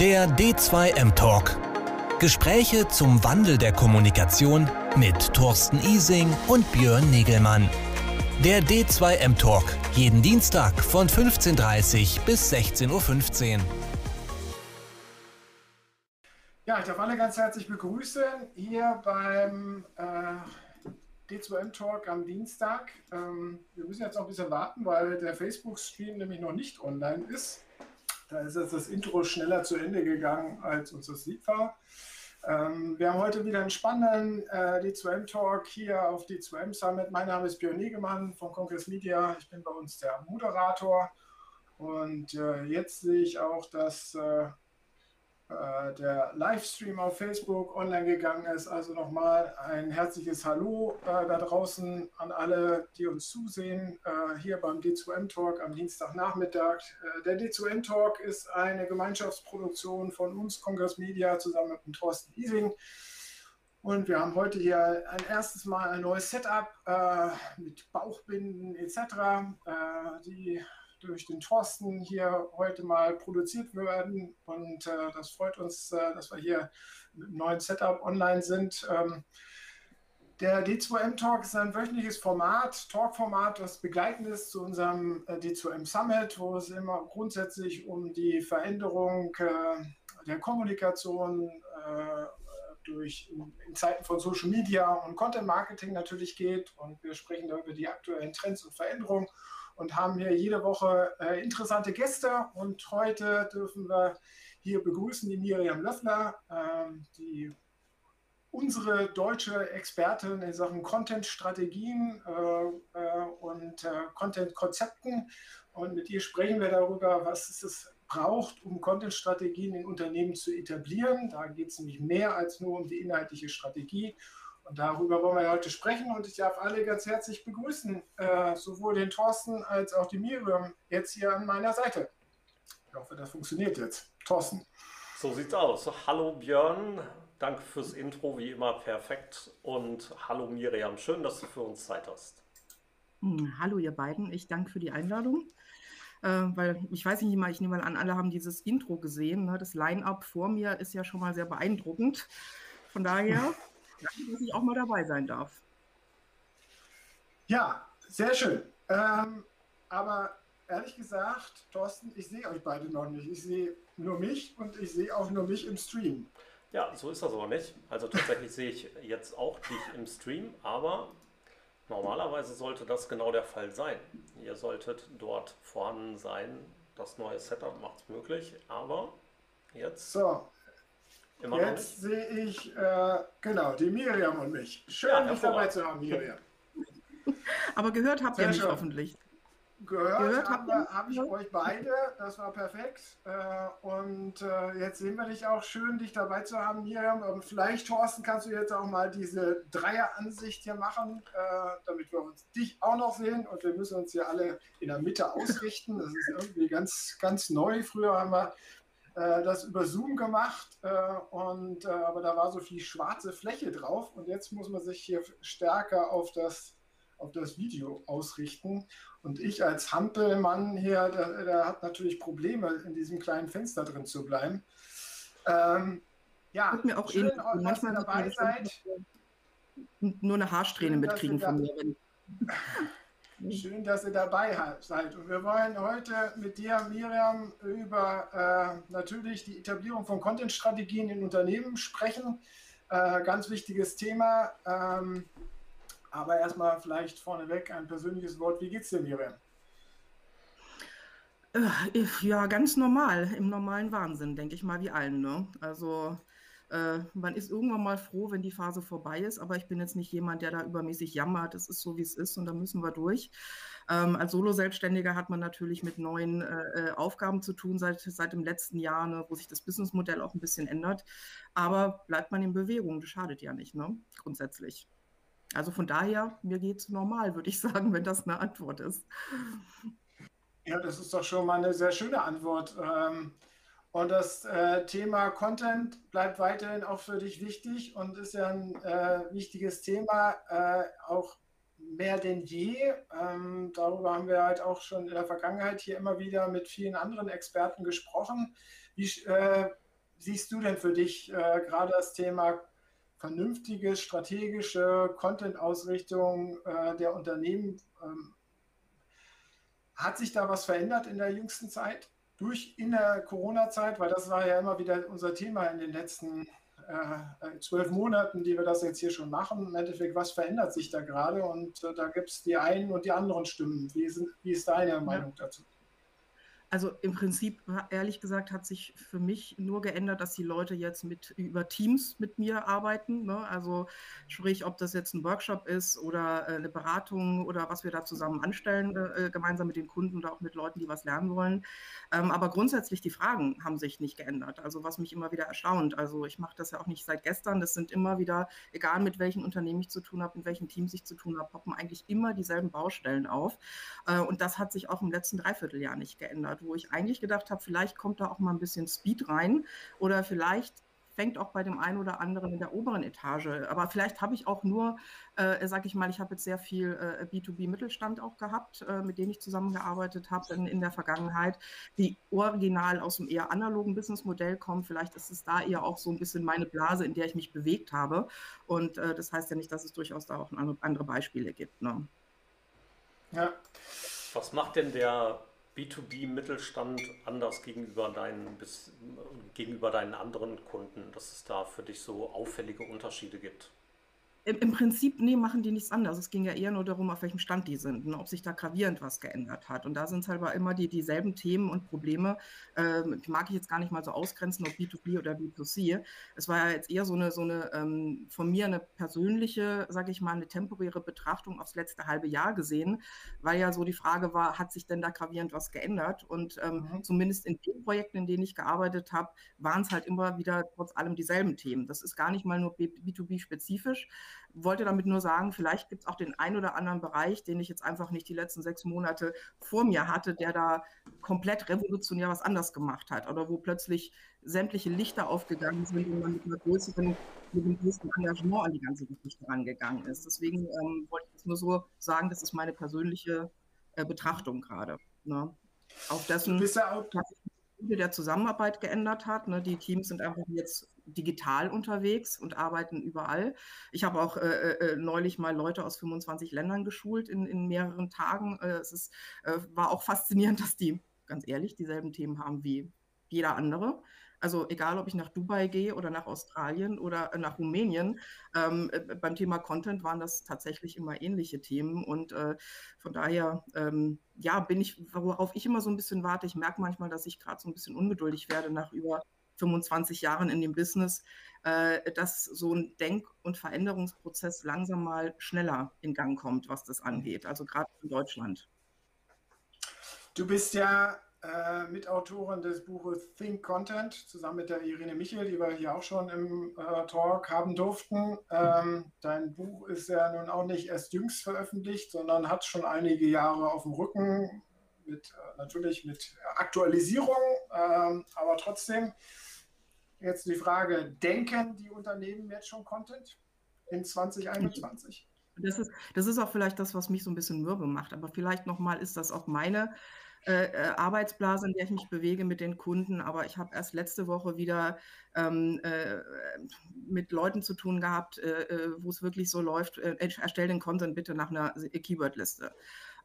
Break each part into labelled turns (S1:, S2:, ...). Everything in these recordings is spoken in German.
S1: Der D2M Talk. Gespräche zum Wandel der Kommunikation mit Thorsten Ising und Björn Negelmann. Der D2M Talk. Jeden Dienstag von 15.30 Uhr bis 16.15 Uhr.
S2: Ja, ich darf alle ganz herzlich begrüßen hier beim äh, D2M Talk am Dienstag. Ähm, wir müssen jetzt noch ein bisschen warten, weil der Facebook-Stream nämlich noch nicht online ist. Da ist jetzt das Intro schneller zu Ende gegangen, als uns das lieb war. Ähm, wir haben heute wieder einen spannenden äh, D2M-Talk hier auf D2M Summit. Mein Name ist Björn Negemann von Congress Media. Ich bin bei uns der Moderator. Und äh, jetzt sehe ich auch, dass äh, äh, der Livestream auf Facebook online gegangen ist. Also nochmal ein herzliches Hallo äh, da draußen an alle, die uns zusehen, äh, hier beim D2M Talk am Dienstagnachmittag. Äh, der D2M Talk ist eine Gemeinschaftsproduktion von uns, Congress Media, zusammen mit dem Thorsten Ising. Und wir haben heute hier ein erstes Mal ein neues Setup äh, mit Bauchbinden etc. Die durch den Thorsten hier heute mal produziert werden. Und äh, das freut uns, äh, dass wir hier mit einem neuen Setup online sind. Ähm, der D2M Talk ist ein wöchentliches Format, Talk-Format, das begleitend ist zu unserem äh, D2M Summit, wo es immer grundsätzlich um die Veränderung äh, der Kommunikation äh, durch in, Zeiten von Social Media und Content Marketing natürlich geht. Und wir sprechen da über die aktuellen Trends und Veränderungen und haben hier jede Woche äh, interessante Gäste. Und heute dürfen wir hier begrüßen die Miriam Löffler, äh, die unsere deutsche Expertin in Sachen Content-Strategien äh, äh, und äh, Content-Konzepten. Und mit ihr sprechen wir darüber, was es braucht, um Content-Strategien in Unternehmen zu etablieren. Da geht es nämlich mehr als nur um die inhaltliche Strategie. Und darüber wollen wir heute sprechen und ich darf alle ganz herzlich begrüßen, äh, sowohl den Thorsten als auch die Miriam jetzt hier an meiner Seite. Ich hoffe, das funktioniert jetzt. Thorsten.
S3: So sieht's aus. Hallo Björn, danke fürs Intro, wie immer perfekt. Und hallo Miriam, schön, dass du für uns Zeit hast.
S4: Hm, hallo ihr beiden, ich danke für die Einladung. Äh, weil ich weiß nicht mal, ich nehme mal an, alle haben dieses Intro gesehen. Ne? Das Line-up vor mir ist ja schon mal sehr beeindruckend. Von daher Danke, dass ich auch mal dabei sein darf.
S2: Ja, sehr schön. Ähm, aber ehrlich gesagt, Thorsten, ich sehe euch beide noch nicht. Ich sehe nur mich und ich sehe auch nur mich im Stream.
S3: Ja, so ist das aber nicht. Also tatsächlich sehe ich jetzt auch dich im Stream, aber normalerweise sollte das genau der Fall sein. Ihr solltet dort vorhanden sein. Das neue Setup macht es möglich, aber jetzt.
S2: So, Immer Jetzt sehe ich, äh, genau, die Miriam und mich. Schön, ja, dich dabei zu haben, Miriam.
S4: Aber gehört habt Sehr ihr mich schön. hoffentlich.
S2: Gehört, gehört habe hab ich euch beide, das war perfekt. Äh, und äh, jetzt sehen wir dich auch schön, dich dabei zu haben, Miriam. Und vielleicht, Thorsten, kannst du jetzt auch mal diese Dreieransicht hier machen, äh, damit wir uns dich auch noch sehen. Und wir müssen uns hier alle in der Mitte ausrichten. Das ist irgendwie ganz, ganz neu. Früher haben wir das über Zoom gemacht und aber da war so viel schwarze Fläche drauf und jetzt muss man sich hier stärker auf das auf das Video ausrichten. Und ich als Hampelmann hier, der, der hat natürlich Probleme, in diesem kleinen Fenster drin zu bleiben. Ähm, ja,
S4: mir auch schön, dass manchmal ihr dabei seid. Nur eine Haarsträhne mitkriegen von mir.
S2: Schön, dass ihr dabei seid. Und wir wollen heute mit dir, Miriam, über äh, natürlich die Etablierung von Content-Strategien in Unternehmen sprechen. Äh, ganz wichtiges Thema. Ähm, aber erstmal vielleicht vorneweg ein persönliches Wort. Wie geht's dir, Miriam?
S4: Äh, ja, ganz normal, im normalen Wahnsinn, denke ich mal, wie allen. Ne? Also äh, man ist irgendwann mal froh, wenn die Phase vorbei ist, aber ich bin jetzt nicht jemand, der da übermäßig jammert. Es ist so, wie es ist und da müssen wir durch. Ähm, als Solo-Selbstständiger hat man natürlich mit neuen äh, äh, Aufgaben zu tun seit, seit dem letzten Jahr, ne, wo sich das Businessmodell auch ein bisschen ändert. Aber bleibt man in Bewegung, das schadet ja nicht, ne? grundsätzlich. Also von daher, mir geht es normal, würde ich sagen, wenn das eine Antwort ist.
S2: Ja, das ist doch schon mal eine sehr schöne Antwort. Ähm, und das äh, Thema Content bleibt weiterhin auch für dich wichtig und ist ja ein äh, wichtiges Thema, äh, auch mehr denn je. Ähm, darüber haben wir halt auch schon in der Vergangenheit hier immer wieder mit vielen anderen Experten gesprochen. Wie, siehst du denn für dich gerade das Thema vernünftige strategische Content-Ausrichtung äh, der Unternehmen? Ähm, hat sich da was verändert in der jüngsten Zeit? Durch in der Corona-Zeit, weil das war ja immer wieder unser Thema in den letzten äh, zwölf Monaten, die wir das jetzt hier schon machen. Im Endeffekt, was verändert sich da gerade? Und äh, da gibt es die einen und die anderen Stimmen. Wie, sind, wie ist deine Meinung dazu?
S4: Also im Prinzip, ehrlich gesagt, hat sich für mich nur geändert, dass die Leute jetzt mit über Teams mit mir arbeiten. Ne? Also sprich, ob das jetzt ein Workshop ist oder äh, eine Beratung oder was wir da zusammen anstellen, äh, gemeinsam mit den Kunden oder auch mit Leuten, die was lernen wollen. Ähm, aber grundsätzlich die Fragen haben sich nicht geändert. Also was mich immer wieder erstaunt. Also ich mache das ja auch nicht seit gestern. Das sind immer wieder, egal mit welchen Unternehmen ich zu tun habe, mit welchen Teams ich zu tun habe, poppen eigentlich immer dieselben Baustellen auf. Äh, und das hat sich auch im letzten Dreivierteljahr nicht geändert wo ich eigentlich gedacht habe, vielleicht kommt da auch mal ein bisschen Speed rein oder vielleicht fängt auch bei dem einen oder anderen in der oberen Etage. Aber vielleicht habe ich auch nur, äh, sage ich mal, ich habe jetzt sehr viel äh, B2B-Mittelstand auch gehabt, äh, mit denen ich zusammengearbeitet habe in, in, der Vergangenheit, die original aus dem eher analogen Businessmodell kommen. Vielleicht ist es da eher auch so ein bisschen meine Blase, in der ich mich bewegt habe. Und äh, das heißt ja nicht, dass es durchaus da auch andere, andere Beispiele gibt. Ne?
S3: Ja. Was macht denn der B2B-Mittelstand anders gegenüber deinen, bis, gegenüber deinen anderen Kunden, dass es da für dich so auffällige Unterschiede gibt?
S4: Im, Im, Prinzip, nee, machen die nichts anderes. Es ging ja eher nur darum, auf welchem Stand die sind, ne, ob sich da gravierend was geändert hat. Und da sind es halt immer die, dieselben Themen und Probleme. Ähm, mag ich jetzt gar nicht mal so ausgrenzen, ob B2B oder B2C. Es war ja jetzt eher so eine, so eine ähm, von mir eine persönliche, sage ich mal, eine temporäre Betrachtung aufs letzte halbe Jahr gesehen, weil ja so die Frage war, hat sich denn da gravierend was geändert? Und ähm, mhm. zumindest in den Projekten, in denen ich gearbeitet habe, waren es halt immer wieder trotz allem dieselben Themen. Das ist gar nicht mal nur B2B-spezifisch wollte damit nur sagen, vielleicht gibt es auch den einen oder anderen Bereich, den ich jetzt einfach nicht die letzten sechs Monate vor mir hatte, der da komplett revolutionär was anders gemacht hat oder wo plötzlich sämtliche Lichter aufgegangen sind und man mit, einer größeren, mit einem größeren Engagement an die ganze Geschichte rangegangen ist. Deswegen ähm, wollte ich das nur so sagen, das ist meine persönliche äh, Betrachtung gerade. Ne? Auf dessen, dass sich der Zusammenarbeit geändert hat. Ne? Die Teams sind einfach jetzt digital unterwegs und arbeiten überall. Ich habe auch äh, äh, äh neulich mal Leute aus 25 Ländern geschult in, in mehreren Tagen. Äh, es ist, äh, war auch faszinierend, dass die, ganz ehrlich, dieselben Themen haben wie jeder andere. Also egal, ob ich nach Dubai gehe oder nach Australien oder nach Rumänien, ähm, beim Thema Content waren das tatsächlich immer ähnliche Themen. Und äh, von daher, ähm, ja, bin ich, worauf ich immer so ein bisschen warte, ich merke manchmal, dass ich gerade so ein bisschen ungeduldig werde nach über 25 Jahren in dem Business, äh, dass so ein Denk- und Veränderungsprozess langsam mal schneller in Gang kommt, was das angeht, also gerade in Deutschland.
S2: Du bist ja äh, Mitautorin des Buches Think Content, zusammen mit der Irene Michel, die wir hier auch schon im äh, Talk haben durften. Ähm, dein Buch ist ja nun auch nicht erst jüngst veröffentlicht, sondern hat schon einige Jahre auf dem Rücken, mit, äh, natürlich mit Aktualisierung, ähm, aber trotzdem Jetzt die Frage, denken die Unternehmen jetzt schon Content in 2021?
S4: Das ist, das ist auch vielleicht das, was mich so ein bisschen mürbe macht. Aber vielleicht nochmal ist das auch meine äh, äh, Arbeitsblase, in der ich mich bewege mit den Kunden. Aber ich habe erst letzte Woche wieder ähm, äh, mit Leuten zu tun gehabt, äh, äh wo es wirklich so läuft, äh, erstell den Content bitte nach einer Keyword-Liste.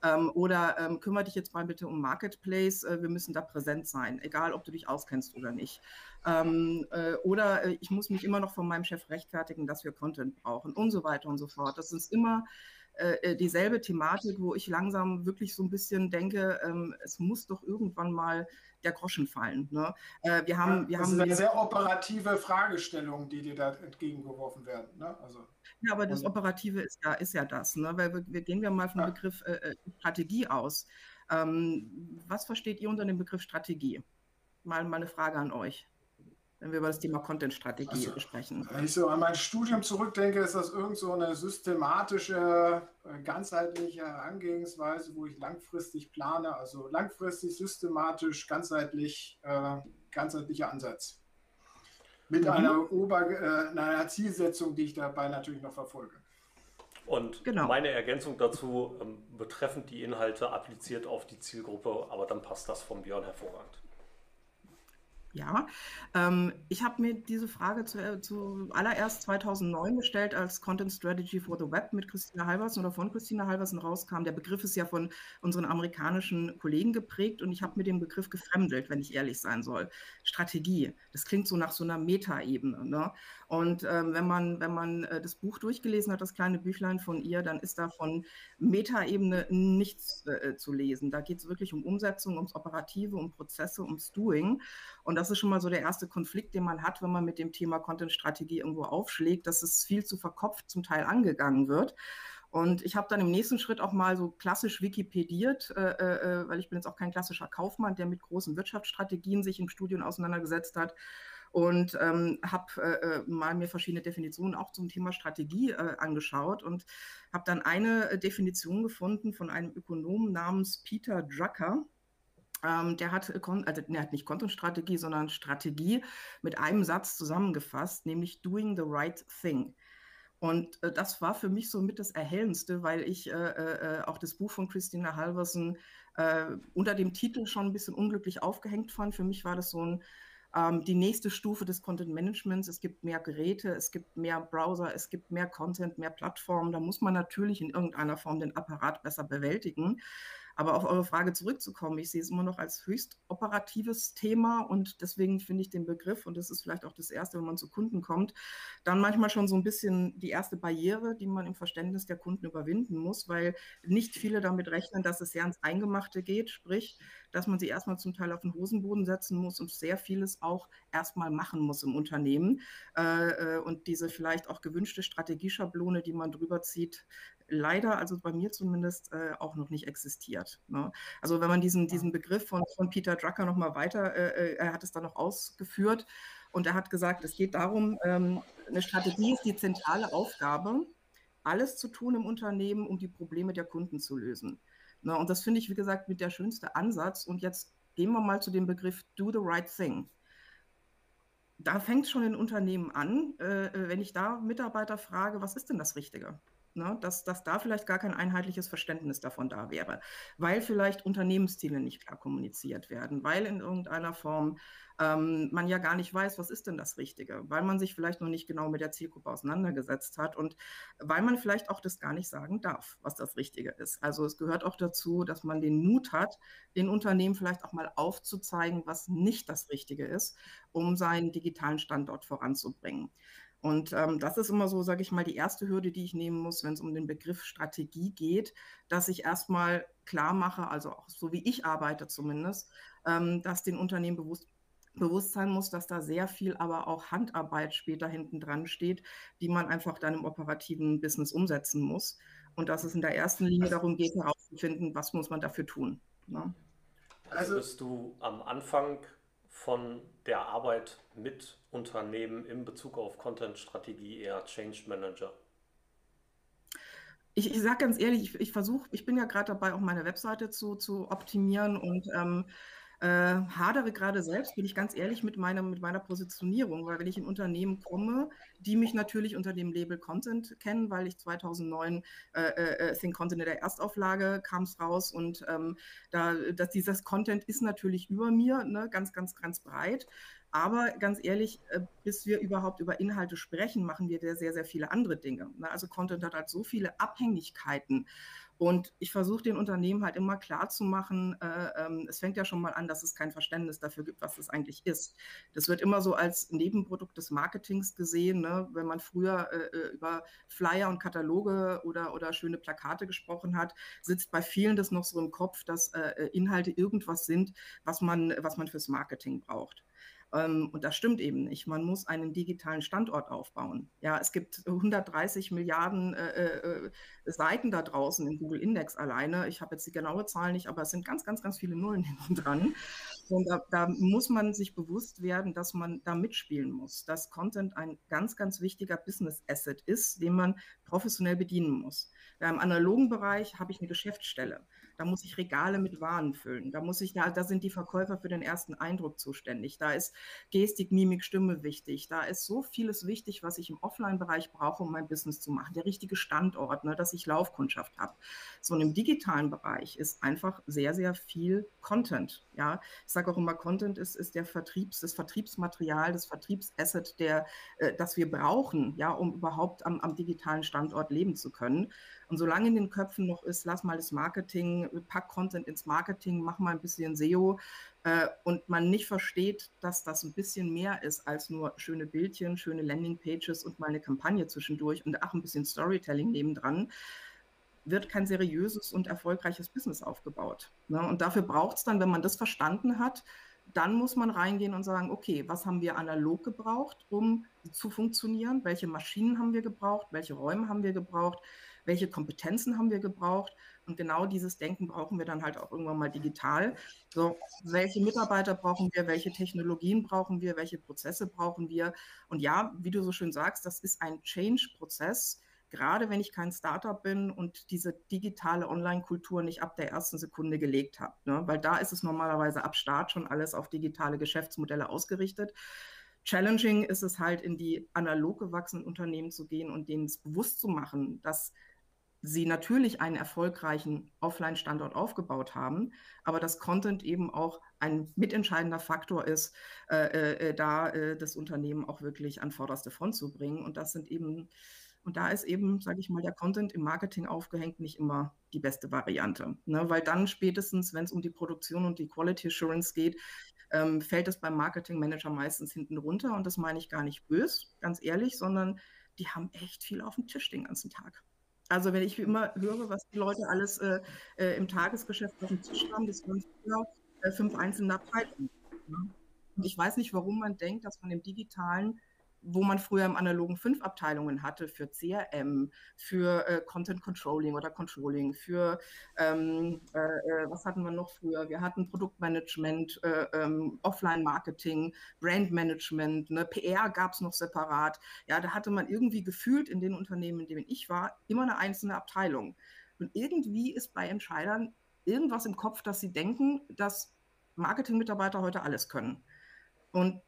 S4: Ähm, oder ähm, kümmere dich jetzt mal bitte um Marketplace, äh, wir müssen da präsent sein, egal ob du dich auskennst oder nicht. Ähm, äh, oder äh, ich muss mich immer noch von meinem Chef rechtfertigen, dass wir Content brauchen und so weiter und so fort. Das ist immer äh, äh, dieselbe Thematik, wo ich langsam wirklich so ein bisschen denke, ähm, es muss doch irgendwann mal der Groschen fallen. Ne?
S2: Äh, wir haben, wir das haben, ist eine sehr operative Fragestellung, die dir da entgegengeworfen werden. Ne? Also,
S4: ja, aber das Operative ist ja, ist ja das. Ne? Weil wir, wir gehen wir mal vom ja. Begriff äh, äh, Strategie aus. Ähm, was versteht ihr unter dem Begriff Strategie? Mal, mal eine Frage an euch wenn wir über das Thema Content-Strategie also, sprechen.
S2: Wenn ich so an mein Studium zurückdenke, ist das irgend so eine systematische, äh, ganzheitliche Herangehensweise, wo ich langfristig plane, also langfristig, systematisch, ganzheitlich, äh, ganzheitlicher Ansatz. Mit mhm. einer, Ober äh, einer Zielsetzung, die ich dabei natürlich noch verfolge.
S3: Und genau. meine Ergänzung dazu ähm, betreffend die Inhalte appliziert auf die Zielgruppe, aber dann passt das von Björn hervorragend.
S4: Ja, ähm, ich habe mir diese Frage zu, äh, zu, allererst 2009 gestellt, als Content Strategy for the Web mit Christina Halversen oder von Christina Halversen rauskam. Der Begriff ist ja von unseren amerikanischen Kollegen geprägt und ich habe mit dem Begriff gefremdelt, wenn ich ehrlich sein soll. Strategie, das klingt so nach so einer Metaebene. Ne? Und ähm, wenn man, wenn man äh, das Buch durchgelesen hat, das kleine Büchlein von ihr, dann ist da von Metaebene nichts äh, zu lesen. Da geht es wirklich um Umsetzung, ums Operative, um Prozesse, ums Doing. Und das ist schon mal so der erste Konflikt, den man hat, wenn man mit dem Thema Content-Strategie irgendwo aufschlägt, dass es viel zu verkopft zum Teil angegangen wird. Und ich habe dann im nächsten Schritt auch mal so klassisch Wikipediert, äh, äh, weil ich bin jetzt auch kein klassischer Kaufmann, der mit großen Wirtschaftsstrategien sich im Studium auseinandergesetzt hat und ähm, habe äh, äh, mal mir verschiedene Definitionen auch zum Thema Strategie äh, angeschaut und habe dann eine äh, Definition gefunden von einem Ökonomen namens Peter Drucker. Ähm, der hat, äh, also, der hat nicht Content-Strategie, sondern Strategie mit einem Satz zusammengefasst, nämlich Doing the Right Thing. Und äh, das war für mich so mit das Erhellendste, weil ich äh, äh, auch das Buch von Christina Halversen äh, unter dem Titel schon ein bisschen unglücklich aufgehängt fand. Für mich war das so ein, ähm, die nächste Stufe des Content Managements. Es gibt mehr Geräte, es gibt mehr Browser, es gibt mehr Content, mehr Plattformen. Da muss man natürlich in irgendeiner Form den Apparat besser bewältigen. Aber auf eure Frage zurückzukommen, ich sehe es immer noch als höchst operatives Thema und deswegen finde ich den Begriff, und das ist vielleicht auch das Erste, wenn man zu Kunden kommt, dann manchmal schon so ein bisschen die erste Barriere, die man im Verständnis der Kunden überwinden muss, weil nicht viele damit rechnen, dass es sehr ans Eingemachte geht, sprich, dass man sie erstmal zum Teil auf den Hosenboden setzen muss und sehr vieles auch erstmal machen muss im Unternehmen. Äh, äh, und diese vielleicht auch gewünschte Strategieschablone, die man drüber zieht, leider, also bei mir zumindest, äh, auch noch nicht existiert. Ne? Also wenn man diesen, diesen Begriff von, von Peter Drucker nochmal weiter, äh, äh, er hat es dann noch ausgeführt und er hat gesagt, es geht darum, ähm, eine Strategie ist die zentrale Aufgabe, alles zu tun im Unternehmen, um die Probleme der Kunden zu lösen. Ne? Und das finde ich, wie gesagt, mit der schönste Ansatz. Und jetzt gehen wir mal zu dem Begriff Do the Right Thing da fängt es schon in Unternehmen an, äh, äh, wenn ich da Mitarbeiter frage, was ist denn das Richtige? Ne, dass, dass da vielleicht gar kein einheitliches Verständnis davon da wäre, weil vielleicht Unternehmensziele nicht klar kommuniziert werden, weil in irgendeiner Form ähm, man ja gar nicht weiß, was ist denn das Richtige, weil man sich vielleicht noch nicht genau mit der Zielgruppe auseinandergesetzt hat und weil man vielleicht auch das gar nicht sagen darf, was das Richtige ist. Also es gehört auch dazu, dass man den Mut hat, in Unternehmen vielleicht auch mal aufzuzeigen, was nicht das Richtige ist, um seinen digitalen Standort voranzubringen. Und ähm, das ist immer so, sage ich mal, die erste Hürde, die ich nehmen muss, wenn es um den Begriff Strategie geht, dass ich erstmal klar mache, also auch so wie ich arbeite zumindest, ähm, dass den Unternehmen bewusst bewusst sein muss, dass da sehr viel aber auch Handarbeit später hinten dran steht, die man einfach dann im operativen Business umsetzen muss. Und dass es in der ersten Linie darum geht, herauszufinden, was muss man dafür tun. Ne?
S3: Also bist du am Anfang von der Arbeit mit Unternehmen in Bezug auf Content-Strategie eher Change Manager?
S4: Ich, ich sage ganz ehrlich, ich, ich versuche, ich bin ja gerade dabei, auch meine Webseite zu, zu optimieren und ähm, äh, hadere gerade selbst, bin ich ganz ehrlich, mit meiner, mit meiner Positionierung, weil wenn ich in Unternehmen komme, die mich natürlich unter dem Label Content kennen, weil ich 2009 äh, äh, Think Content in der Erstauflage kam es raus und ähm, da, dass dieses Content ist natürlich über mir, ne, ganz, ganz, ganz breit. Aber ganz ehrlich, äh, bis wir überhaupt über Inhalte sprechen, machen wir sehr, sehr viele andere Dinge. Ne? Also Content hat halt so viele Abhängigkeiten. Und ich versuche den Unternehmen halt immer klar zu machen, äh, ähm, es fängt ja schon mal an, dass es kein Verständnis dafür gibt, was es eigentlich ist. Das wird immer so als Nebenprodukt des Marketings gesehen, ne? wenn man früher äh, äh, über Flyer und Kataloge oder, oder schöne Plakate gesprochen hat, sitzt bei vielen das noch so im Kopf, dass äh, äh Inhalte irgendwas sind, was man, was man fürs Marketing braucht. Ähm, und das stimmt eben nicht. Man muss einen digitalen Standort aufbauen. Ja, es gibt 130 Milliarden äh, äh, Seiten da draußen im Google Index alleine. Ich habe jetzt die genaue Zahl nicht, aber es sind ganz, ganz, ganz viele Nullen hinten dran. Und da, da, muss man sich bewusst werden, dass man da mitspielen muss, dass Content ein ganz, ganz wichtiger Business Asset ist, den man professionell bedienen muss. Im analogen Bereich habe ich eine Geschäftsstelle. Da muss ich Regale mit Waren füllen. Da muss ich, da, da sind die Verkäufer für den ersten Eindruck zuständig. Da ist Gestik, Mimik, Stimme wichtig. Da ist so vieles wichtig, was ich im Offline-Bereich brauche, um mein Business zu machen. Der richtige Standort, ne, dass ich Laufkundschaft habe. So und im digitalen Bereich ist einfach sehr, sehr viel Content. Ja, ich sage auch immer, Content ist, ist der Vertriebs, das Vertriebsmaterial, das Vertriebsasset, der, äh, das wir brauchen, ja, um überhaupt am, am digitalen Standort leben zu können. Und solange in den Köpfen noch ist, lass mal das Marketing, pack Content ins Marketing, mach mal ein bisschen SEO äh, und man nicht versteht, dass das ein bisschen mehr ist als nur schöne Bildchen, schöne Landingpages und mal eine Kampagne zwischendurch und ach, ein bisschen Storytelling nebendran, wird kein seriöses und erfolgreiches Business aufgebaut. Ne? Und dafür braucht es dann, wenn man das verstanden hat, dann muss man reingehen und sagen, okay, was haben wir analog gebraucht, um zu funktionieren? Welche Maschinen haben wir gebraucht? Welche Räume haben wir gebraucht? Welche Kompetenzen haben wir gebraucht. Und genau dieses Denken brauchen wir dann halt auch irgendwann mal digital. So, welche Mitarbeiter brauchen wir, welche Technologien brauchen wir, welche Prozesse brauchen wir. Und ja, wie du so schön sagst, das ist ein Change-Prozess gerade wenn ich kein Startup bin und diese digitale Online-Kultur nicht ab der ersten Sekunde gelegt habe. Ne? Weil da ist es normalerweise ab Start schon alles auf digitale Geschäftsmodelle ausgerichtet. Challenging ist es halt, in die analog gewachsenen Unternehmen zu gehen und denen es bewusst zu machen, dass sie natürlich einen erfolgreichen Offline-Standort aufgebaut haben, aber dass Content eben auch ein mitentscheidender Faktor ist, äh, äh, äh, da äh, das Unternehmen auch wirklich an vorderste Front zu bringen. Und das sind eben, und da ist eben, sage ich mal, der Content im Marketing aufgehängt nicht immer die beste Variante. Ne? Weil dann spätestens, wenn es um die Produktion und die Quality Assurance geht, ähm, fällt es beim Marketing Manager meistens hinten runter. Und das meine ich gar nicht böse, ganz ehrlich, sondern die haben echt viel auf dem Tisch den ganzen Tag. Also wenn ich immer höre, was die Leute alles äh, äh, im Tagesgeschäft auf dem Tisch haben, das waren früher äh, fünf einzelne Abteilungen. Ne? Und ich weiß nicht, warum man denkt, dass man im digitalen wo man früher im analogen fünf Abteilungen hatte für CRM, für äh, Content Controlling oder Controlling, für ähm, äh, äh, was hatten wir noch früher? Wir hatten Produktmanagement, äh, ähm, Offline-Marketing, Brandmanagement, ne? PR gab es noch separat. Ja, da hatte man irgendwie gefühlt in den Unternehmen, in denen ich war, immer eine einzelne Abteilung. Und irgendwie ist bei Entscheidern irgendwas im Kopf, dass sie denken, dass Marketing-Mitarbeiter heute alles können. Und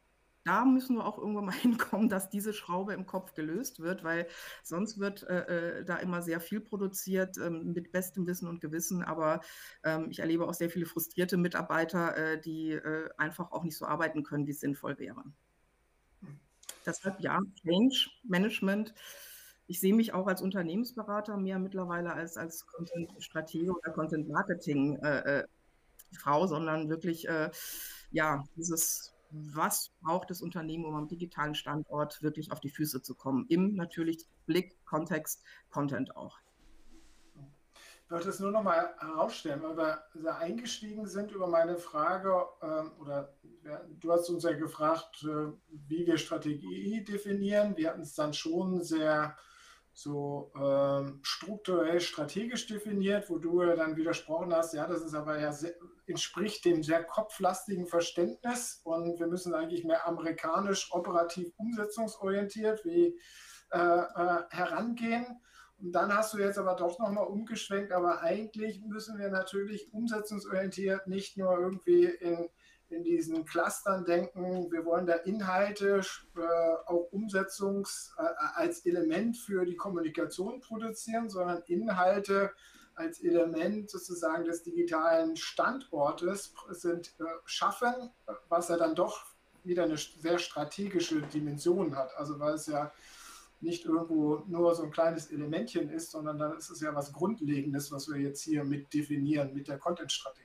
S4: da müssen wir auch irgendwann mal hinkommen, dass diese Schraube im Kopf gelöst wird, weil sonst wird äh, äh, da immer sehr viel produziert ähm, mit bestem Wissen und Gewissen. Aber ähm, ich erlebe auch sehr viele frustrierte Mitarbeiter, äh, die äh, einfach auch nicht so arbeiten können, wie es sinnvoll wäre. Deshalb ja, Change Management. Ich sehe mich auch als Unternehmensberater mehr mittlerweile als als Content-Stratege oder Content-Marketing-Frau, äh, äh, sondern wirklich ja dieses was braucht das Unternehmen, um am digitalen Standort wirklich auf die Füße zu kommen? Im natürlich Blick, Kontext, Content auch.
S2: Ich wollte es nur noch mal herausstellen, weil wir sehr eingestiegen sind über meine Frage, äh, oder du hast uns ja gefragt, äh, wie wir Strategie definieren. Wir hatten es dann schon sehr so ähm, strukturell strategisch definiert, wo du dann widersprochen hast, ja, das ist aber ja sehr, entspricht dem sehr kopflastigen Verständnis und wir müssen eigentlich mehr amerikanisch operativ umsetzungsorientiert wie äh, äh, herangehen. Und dann hast du jetzt aber doch nochmal umgeschwenkt, aber eigentlich müssen wir natürlich umsetzungsorientiert nicht nur irgendwie in in diesen Clustern denken, wir wollen da Inhalte, äh, auch Umsetzungs äh, als Element für die Kommunikation produzieren, sondern Inhalte als Element sozusagen des digitalen Standortes sind äh, schaffen, was ja dann doch wieder eine sehr strategische Dimension hat. Also weil es ja nicht irgendwo nur so ein kleines Elementchen ist, sondern dann ist es ja was Grundlegendes, was wir jetzt hier mit definieren, mit der Content-Strategie.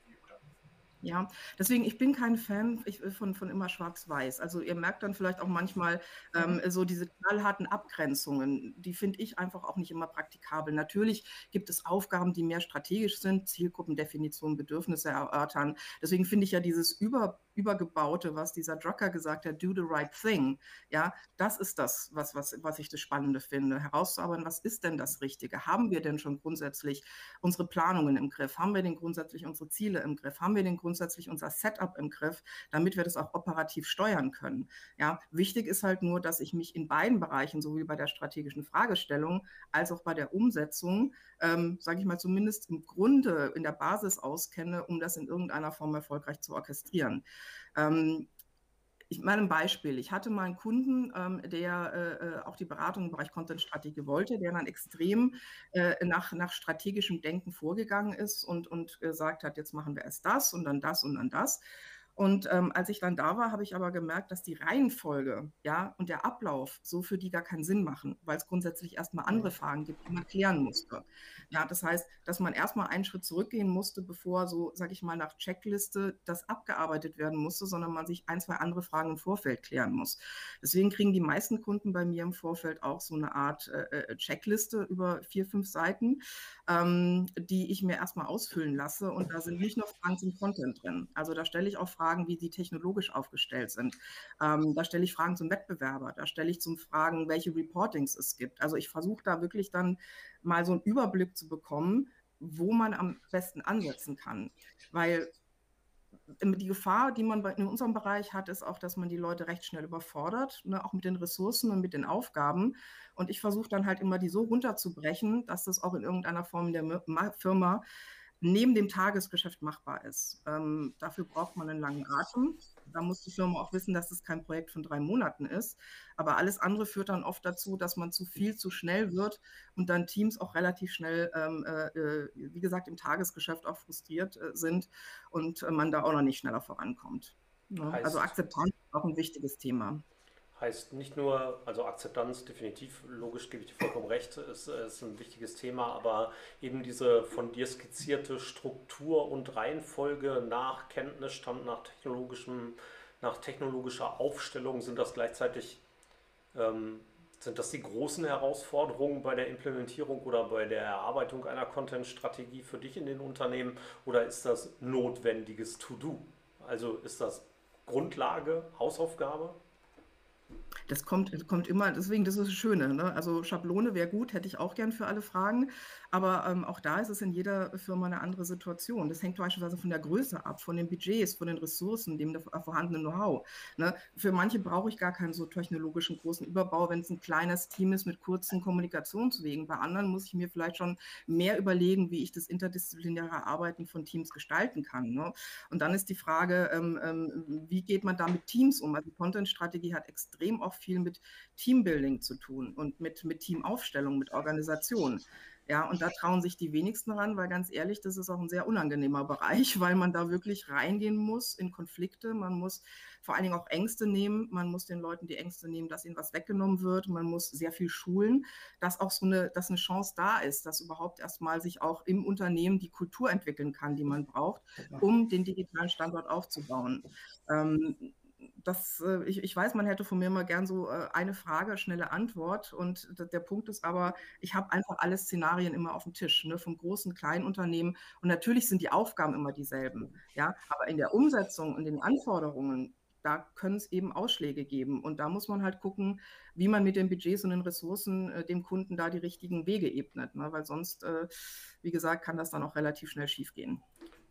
S4: Ja, deswegen, ich bin kein Fan von, von immer schwarz-weiß. Also ihr merkt dann vielleicht auch manchmal ähm, mhm. so diese knallharten Abgrenzungen, die finde ich einfach auch nicht immer praktikabel. Natürlich gibt es Aufgaben, die mehr strategisch sind, Zielgruppendefinition, Bedürfnisse erörtern. Deswegen finde ich ja dieses Über übergebaute, was dieser Drucker gesagt hat, do the right thing. Ja, das ist das, was, was, was ich das Spannende finde. Herauszuarbeiten, was ist denn das Richtige? Haben wir denn schon grundsätzlich unsere Planungen im Griff? Haben wir denn grundsätzlich unsere Ziele im Griff? Haben wir denn grundsätzlich grundsätzlich unser Setup im Griff, damit wir das auch operativ steuern können. Ja, wichtig ist halt nur, dass ich mich in beiden Bereichen, sowohl bei der strategischen Fragestellung als auch bei der Umsetzung, ähm, sage ich mal, zumindest im Grunde in der Basis auskenne, um das in irgendeiner Form erfolgreich zu orchestrieren. Ähm, ich meine ein Beispiel. Ich hatte mal einen Kunden, ähm, der äh, äh, auch die Beratung im Bereich Content-Strategie wollte, der dann extrem äh, nach, nach strategischem Denken vorgegangen ist und, und gesagt hat, jetzt machen wir erst das und dann das und dann das. Und ähm, als ich dann da war, habe ich aber gemerkt, dass die Reihenfolge ja, und der Ablauf so für die gar keinen Sinn machen, weil es grundsätzlich erstmal andere Fragen gibt, die man klären musste. Ja, das heißt, dass man erstmal einen Schritt zurückgehen musste, bevor so, sage ich mal, nach Checkliste das abgearbeitet werden musste, sondern man sich ein, zwei andere Fragen im Vorfeld klären muss. Deswegen kriegen die meisten Kunden bei mir im Vorfeld auch so eine Art äh, äh Checkliste über vier, fünf Seiten, ähm, die ich mir erstmal ausfüllen lasse. Und da sind nicht nur Fragen zum Content drin. Also da stelle ich auch Fragen Fragen, wie sie technologisch aufgestellt sind. Ähm, da stelle ich Fragen zum Wettbewerber, da stelle ich zum Fragen, welche Reportings es gibt. Also ich versuche da wirklich dann mal so einen Überblick zu bekommen, wo man am besten ansetzen kann. Weil die Gefahr, die man in unserem Bereich hat, ist auch, dass man die Leute recht schnell überfordert, ne, auch mit den Ressourcen und mit den Aufgaben. Und ich versuche dann halt immer, die so runterzubrechen, dass das auch in irgendeiner Form in der Firma neben dem Tagesgeschäft machbar ist. Ähm, dafür braucht man einen langen Atem. Da muss die Firma auch wissen, dass es kein Projekt von drei Monaten ist. Aber alles andere führt dann oft dazu, dass man zu viel, zu schnell wird und dann Teams auch relativ schnell, ähm, äh, äh wie gesagt, im Tagesgeschäft auch frustriert äh, sind und äh, man da auch noch nicht schneller vorankommt. Ne? also Akzeptanz ist auch ein wichtiges Thema.
S3: Heißt nicht nur, also Akzeptanz definitiv, logisch gebe ich dir vollkommen recht, ist, ist ein wichtiges Thema, aber eben diese von dir skizzierte Struktur und Reihenfolge nach Kenntnisstand, nach technologischem, nach technologischer Aufstellung, sind das gleichzeitig, ähm, sind das die großen Herausforderungen bei der Implementierung oder bei der Erarbeitung einer Content-Strategie für dich in den Unternehmen oder ist das notwendiges To-Do? Also ist das Grundlage, Hausaufgabe?
S4: Das kommt, kommt immer, deswegen, das ist das Schöne. Ne? Also Schablone wäre gut, hätte ich auch gern für alle Fragen. Aber ähm, auch da ist es in jeder Firma eine andere Situation. Das hängt beispielsweise von der Größe ab, von den Budgets, von den Ressourcen, dem vorhandenen Know-how. Ne? Für manche brauche ich gar keinen so technologischen großen Überbau, wenn es ein kleines Team ist mit kurzen Kommunikationswegen. Bei anderen muss ich mir vielleicht schon mehr überlegen, wie ich das interdisziplinäre Arbeiten von Teams gestalten kann. Ne? Und dann ist die Frage, ähm, ähm, wie geht man da mit Teams um? Also Content-Strategie hat extrem oft viel mit Teambuilding zu tun und mit, mit Teamaufstellung, mit Organisation. Ja, und da trauen sich die wenigsten ran, weil ganz ehrlich, das ist auch ein sehr unangenehmer Bereich, weil man da wirklich reingehen muss in Konflikte. Man muss vor allen Dingen auch Ängste nehmen. Man muss den Leuten die Ängste nehmen, dass ihnen was weggenommen wird. Man muss sehr viel schulen, dass auch so eine, dass eine Chance da ist, dass überhaupt erstmal sich auch im Unternehmen die Kultur entwickeln kann, die man braucht, um den digitalen Standort aufzubauen. Ähm, das, äh, ich, ich weiß, man hätte von mir mal gern so äh, eine Frage, schnelle Antwort. Und der Punkt ist aber, ich habe einfach alle Szenarien immer auf dem Tisch, ne, vom großen, kleinen Unternehmen. Und natürlich sind die Aufgaben immer dieselben. Ja, aber in der Umsetzung und den Anforderungen, da können es eben Ausschläge geben. Und da muss man halt gucken, wie man mit den Budgets und den Ressourcen äh, dem Kunden da die richtigen Wege ebnet. Ne? Weil sonst, äh, wie gesagt, kann das dann auch relativ schnell schiefgehen.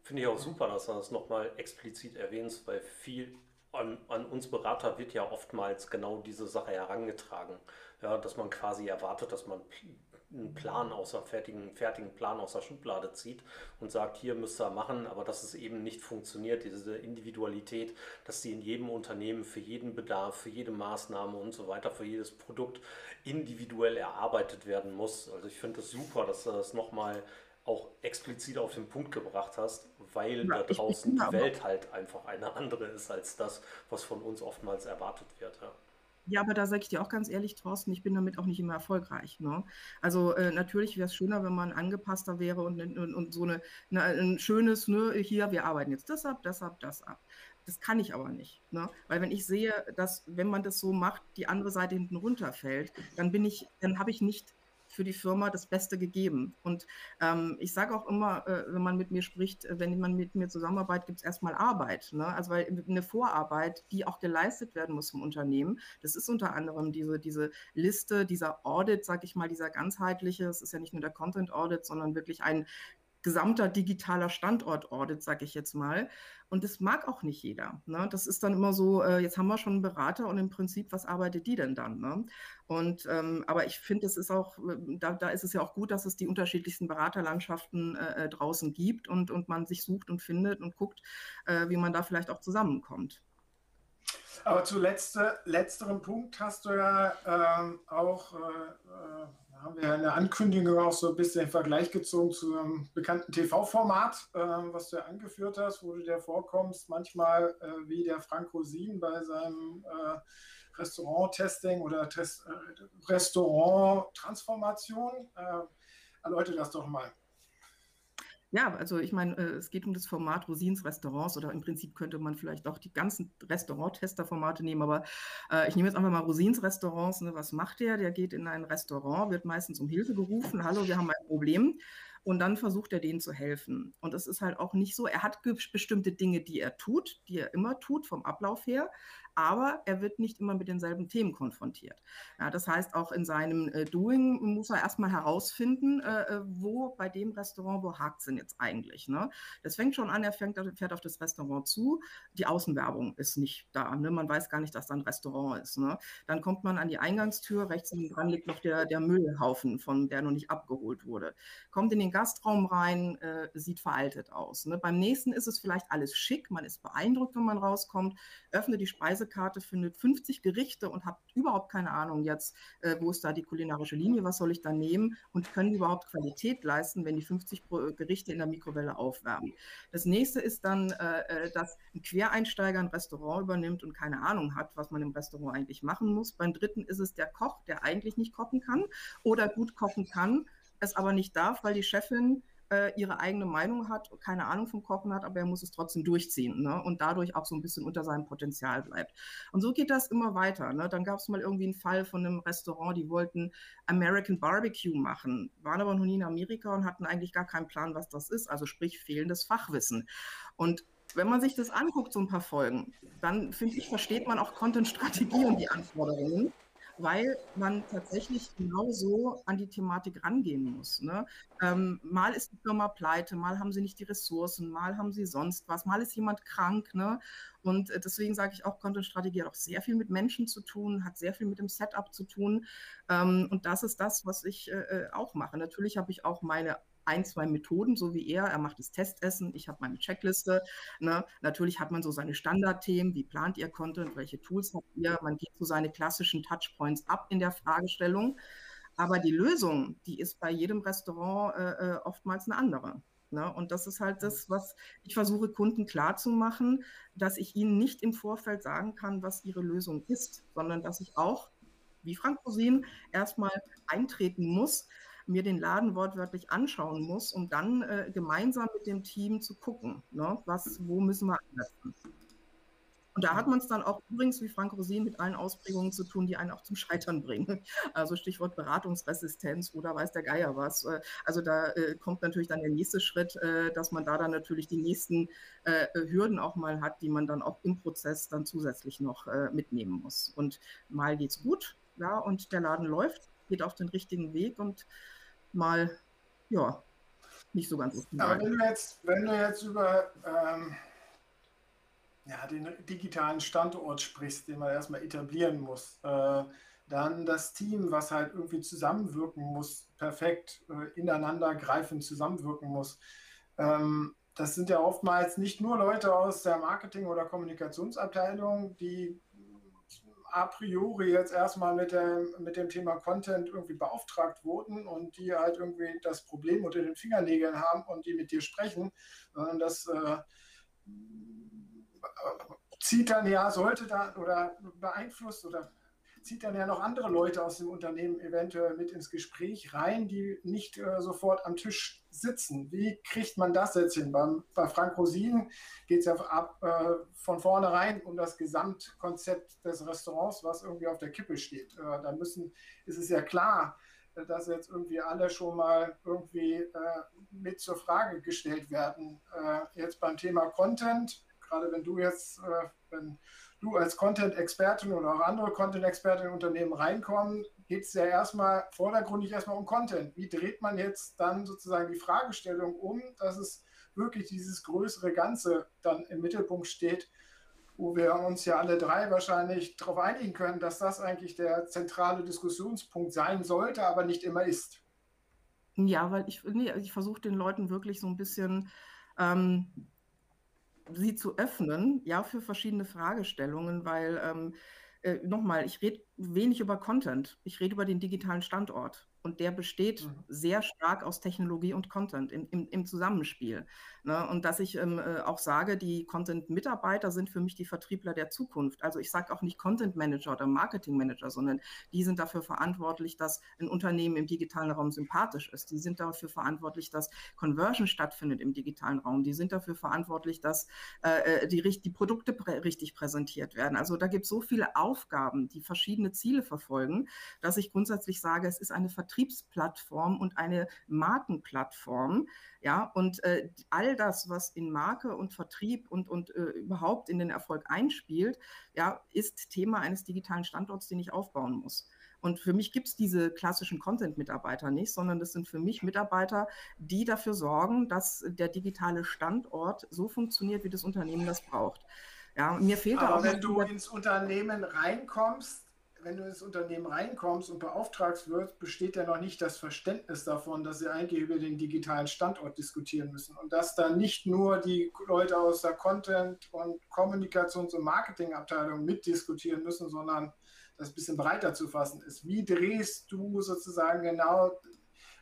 S3: Finde ich auch super, dass du das nochmal explizit erwähnst, weil viel an, an, uns Berater wird ja oftmals genau diese Sache herangetragen. Ja, dass man quasi erwartet, dass man einen Plan außer fertigen, fertigen Plan aus der Schublade zieht und sagt, hier müsst ihr machen, aber dass es eben nicht funktioniert, diese Individualität, dass die in jedem Unternehmen für jeden Bedarf, für jede Maßnahme und so weiter, für jedes Produkt individuell erarbeitet werden muss. Also ich finde es das super, dass das nochmal auch explizit auf den Punkt gebracht hast, weil ja, da draußen die Welt halt einfach eine andere ist als das, was von uns oftmals erwartet wird. Ja.
S4: Ja, aber da sage ich dir auch ganz ehrlich, Thorsten, ich bin damit auch nicht immer erfolgreich. Ne? Also äh, natürlich wäre es schöner, wenn man angepasster wäre und, und, und so eine, eine, ein schönes, ne, hier, wir arbeiten jetzt das ab, das ab, das ab. Das kann ich aber nicht. Ne? Weil wenn ich sehe, dass, wenn man das so macht, die andere Seite hinten runterfällt, dann bin ich, dann habe ich nicht für die Firma das Beste gegeben. Und ähm, ich sage auch immer, äh, wenn man mit mir spricht, äh, wenn man mit mir zusammenarbeitet, gibt es erstmal Arbeit. Ne? Also weil eine Vorarbeit, die auch geleistet werden muss vom Unternehmen, das ist unter anderem diese, diese Liste, dieser Audit, sage ich mal, dieser ganzheitliche, es ist ja nicht nur der Content Audit, sondern wirklich ein gesamter digitaler Standort-Audit, sage ich jetzt mal. Und das mag auch nicht jeder. Ne? Das ist dann immer so, äh, jetzt haben wir schon einen Berater und im Prinzip, was arbeitet die denn dann? Ne? Und ähm, aber ich finde, es ist auch, äh, da, da ist es ja auch gut, dass es die unterschiedlichsten Beraterlandschaften äh, äh, draußen gibt und, und man sich sucht und findet und guckt, äh, wie man da vielleicht auch zusammenkommt.
S2: Aber zu letzte, letzterem Punkt hast du ja ähm, auch äh, haben wir eine Ankündigung auch so ein bisschen im Vergleich gezogen zu einem bekannten TV-Format, äh, was du ja angeführt hast, wo du dir vorkommst, manchmal äh, wie der Frank Rosin bei seinem äh, Restaurant-Testing oder Test, äh, Restaurant-Transformation. Äh, erläutere das doch mal.
S4: Ja, also ich meine, äh, es geht um das Format Rosins Restaurants oder im Prinzip könnte man vielleicht auch die ganzen Restaurant-Tester-Formate nehmen, aber äh, ich nehme jetzt einfach mal Rosins Restaurants. Ne? Was macht der? Der geht in ein Restaurant, wird meistens um Hilfe gerufen. Hallo, wir haben ein Problem. Und dann versucht er denen zu helfen. Und es ist halt auch nicht so, er hat bestimmte Dinge, die er tut, die er immer tut vom Ablauf her, aber er wird nicht immer mit denselben Themen konfrontiert. Ja, das heißt, auch in seinem äh, Doing muss er erstmal herausfinden, äh, äh wo bei dem Restaurant, wo hakt es denn jetzt eigentlich. Ne? Das fängt schon an, er fängt, fährt auf das Restaurant zu, die Außenwerbung ist nicht da. Ne? Man weiß gar nicht, dass da ein Restaurant ist. Ne? Dann kommt man an die Eingangstür, rechts dran liegt noch der, der Müllhaufen, von der noch nicht abgeholt wurde. Kommt in den Gastraum rein, äh, sieht veraltet aus. Ne? Beim nächsten ist es vielleicht alles schick, man ist beeindruckt, wenn man rauskommt, öffnet die Speise Speisekarte findet 50 Gerichte und habt überhaupt keine Ahnung jetzt, äh, wo ist da die kulinarische Linie, was soll ich da nehmen und können überhaupt Qualität leisten, wenn die 50 Gerichte in der Mikrowelle aufwärmen. Das nächste ist dann, äh, äh, dass ein Quereinsteiger ein Restaurant übernimmt und keine Ahnung hat, was man im Restaurant eigentlich machen muss. Beim dritten ist es der Koch, der eigentlich nicht kochen kann oder gut kochen kann, es aber nicht darf, weil die Chefin äh, ihre eigene Meinung hat, keine Ahnung vom Kochen hat, aber er muss es trotzdem durchziehen ne? und dadurch auch so ein bisschen unter seinem Potenzial bleibt. Und so geht das immer weiter. Ne? Dann gab es mal irgendwie einen Fall von einem Restaurant, die wollten American Barbecue machen, waren aber noch nie in Amerika und hatten eigentlich gar keinen Plan, was das ist, also sprich fehlendes Fachwissen. Und wenn man sich das anguckt, so ein paar Folgen, dann finde ich, versteht man auch Content-Strategie und die Anforderungen weil man tatsächlich genauso an die Thematik rangehen muss. Ne? Ähm, mal ist die Firma pleite, mal haben sie nicht die Ressourcen, mal haben sie sonst was, mal ist jemand krank. Ne? Und äh, deswegen sage ich auch, Content-Strategie hat auch sehr viel mit Menschen zu tun, hat sehr viel mit dem Setup zu tun. Ähm, und das ist das, was ich äh, äh auch mache. Natürlich habe ich auch meine ein, zwei Methoden, so wie er. Er macht das Testessen, ich habe meine Checkliste. Ne? Natürlich hat man so seine Standardthemen, wie plant ihr Content, welche Tools habt ihr. Man geht so seine klassischen Touchpoints ab in der Fragestellung. Aber die Lösung, die ist bei jedem Restaurant äh, äh oftmals eine andere. Ne? Und das ist halt das, was ich versuche, Kunden klarzumachen, dass ich ihnen nicht im Vorfeld sagen kann, was ihre Lösung ist, sondern dass ich auch, wie Frank Rosin, erstmal eintreten muss, mir den Laden wortwörtlich anschauen muss, um dann äh, gemeinsam mit dem Team zu gucken, ne, was, wo müssen wir ansetzen. Und da hat man es dann auch übrigens, wie Frank Rosin, mit allen Ausprägungen zu tun, die einen auch zum Scheitern bringen. Also Stichwort Beratungsresistenz oder weiß der Geier was. Äh, also da äh, kommt natürlich dann der nächste Schritt, äh, dass man da dann natürlich die nächsten äh, Hürden auch mal hat, die man dann auch im Prozess dann zusätzlich noch äh, mitnehmen muss. Und mal geht's gut, ja, und der Laden läuft, geht auf den richtigen Weg und mal, ja, nicht so ganz
S2: optimal. Aber wenn du jetzt, wenn du jetzt über ähm, ja, den digitalen Standort sprichst, den man erstmal etablieren muss, äh, dann das Team, was halt irgendwie zusammenwirken muss, perfekt äh, ineinander greifen, zusammenwirken muss. Ähm, das sind ja oftmals nicht nur Leute aus der Marketing- oder Kommunikationsabteilung, die a priori jetzt erstmal mit dem, mit dem Thema Content irgendwie beauftragt wurden und die halt irgendwie das Problem unter den Fingernägeln haben und die mit dir sprechen, sondern das äh, zieht dann ja, sollte dann oder beeinflusst oder zieht dann ja noch andere Leute aus dem Unternehmen eventuell mit ins Gespräch rein, die nicht äh, sofort am Tisch sitzen. Wie kriegt man das jetzt hin? Beim, bei Frank Rosin geht es ja ab, äh, von vornherein um das Gesamtkonzept des Restaurants, was irgendwie auf der Kippe steht. Äh, da müssen, ist es ja klar, äh, dass jetzt irgendwie alle schon mal irgendwie äh, mit zur Frage gestellt werden. Äh, jetzt beim Thema Content, gerade wenn du jetzt, wenn du als Content-Expertin oder auch andere Content-Experten in Unternehmen reinkommen, geht es ja erstmal vordergründig erstmal um Content. Wie dreht man jetzt dann sozusagen die Fragestellung um, dass es wirklich dieses größere Ganze dann im Mittelpunkt steht, wo wir uns ja alle drei wahrscheinlich darauf einigen können, dass das eigentlich der zentrale Diskussionspunkt sein sollte, aber nicht immer ist.
S4: Ja, weil ich, nee, ich versuche den Leuten wirklich so ein bisschen ähm, sie zu öffnen, ja, für verschiedene Fragestellungen, weil ähm, äh, nochmal, ich rede wenig über Content, ich rede über den digitalen Standort. Und der besteht mhm. sehr stark aus Technologie und Content im, im, im Zusammenspiel. Ne? Und dass ich ähm, äh, auch sage, die Content-Mitarbeiter sind für mich die Vertriebler der Zukunft. Also ich sage auch nicht Content-Manager oder Marketing-Manager, sondern die sind dafür verantwortlich, dass ein Unternehmen im digitalen Raum sympathisch ist. Die sind dafür verantwortlich, dass Conversion stattfindet im digitalen Raum. Die sind dafür verantwortlich, dass äh, äh die, die Produkte prä richtig präsentiert werden. Also da gibt es so viele Aufgaben, die verschiedene Ziele verfolgen, dass ich grundsätzlich sage, es ist eine Vertriebler Vertriebsplattform und eine Markenplattform. Ja, und äh, all das, was in Marke und Vertrieb und, und äh, überhaupt in den Erfolg einspielt, ja, ist Thema eines digitalen Standorts, den ich aufbauen muss. Und für mich gibt es diese klassischen Content-Mitarbeiter nicht, sondern das sind für mich Mitarbeiter, die dafür sorgen, dass der digitale Standort so funktioniert, wie das Unternehmen das braucht. Ja, mir fehlt
S2: Aber wenn du ins Unternehmen reinkommst, wenn du ins Unternehmen reinkommst und beauftragt wirst, besteht ja noch nicht das Verständnis davon, dass sie eigentlich über den digitalen Standort diskutieren müssen. Und dass da nicht nur die Leute aus der Content- und Kommunikations- und Marketingabteilung mitdiskutieren müssen, sondern das ein bisschen breiter zu fassen ist. Wie drehst du sozusagen genau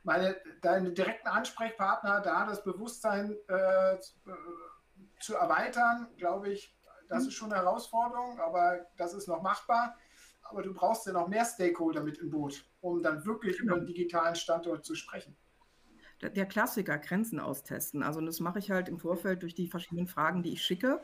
S2: meine, deine direkten Ansprechpartner da das Bewusstsein äh, zu erweitern, glaube ich, das ist schon eine Herausforderung, aber das ist noch machbar aber du brauchst ja noch mehr Stakeholder mit im Boot, um dann wirklich genau. über einen digitalen Standort zu sprechen.
S4: Der Klassiker, Grenzen austesten. Also das mache ich halt im Vorfeld durch die verschiedenen Fragen, die ich schicke.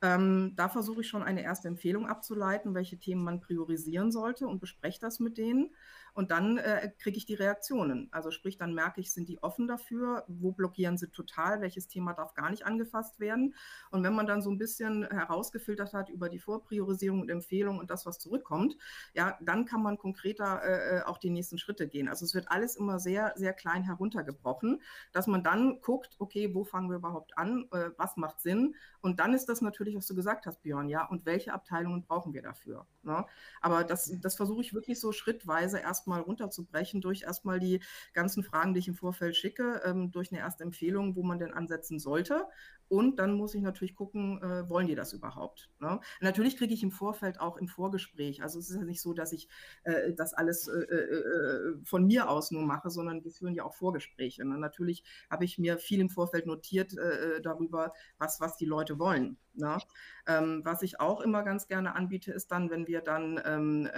S4: Ähm, da versuche ich schon eine erste Empfehlung abzuleiten, welche Themen man priorisieren sollte und bespreche das mit denen. Und dann äh, kriege ich die Reaktionen. Also sprich, dann merke ich, sind die offen dafür, wo blockieren sie total, welches Thema darf gar nicht angefasst werden. Und wenn man dann so ein bisschen herausgefiltert hat über die Vorpriorisierung und Empfehlung und das, was zurückkommt, ja, dann kann man konkreter äh, äh, auch die nächsten Schritte gehen. Also es wird alles immer sehr, sehr klein heruntergebrochen, dass man dann guckt, okay, wo fangen wir überhaupt an, äh, was macht Sinn? Und dann ist das natürlich, was du gesagt hast, Björn, ja, und welche Abteilungen brauchen wir dafür? Ne? Aber das, das versuche ich wirklich so schrittweise erstmal erstmal runterzubrechen durch erstmal die ganzen Fragen, die ich im Vorfeld schicke, ähm, durch eine erste Empfehlung, wo man denn ansetzen sollte. Und dann muss ich natürlich gucken, äh, wollen die das überhaupt? Ne? Natürlich kriege ich im Vorfeld auch im Vorgespräch. Also es ist ja nicht so, dass ich äh, das alles äh, äh, äh von mir aus nur mache, sondern wir führen ja auch Vorgespräche. Ne? Natürlich habe ich mir viel im Vorfeld notiert äh, darüber, was, was die Leute wollen. Ne? Ähm, was ich auch immer ganz gerne anbiete, ist dann, wenn wir dann ähm,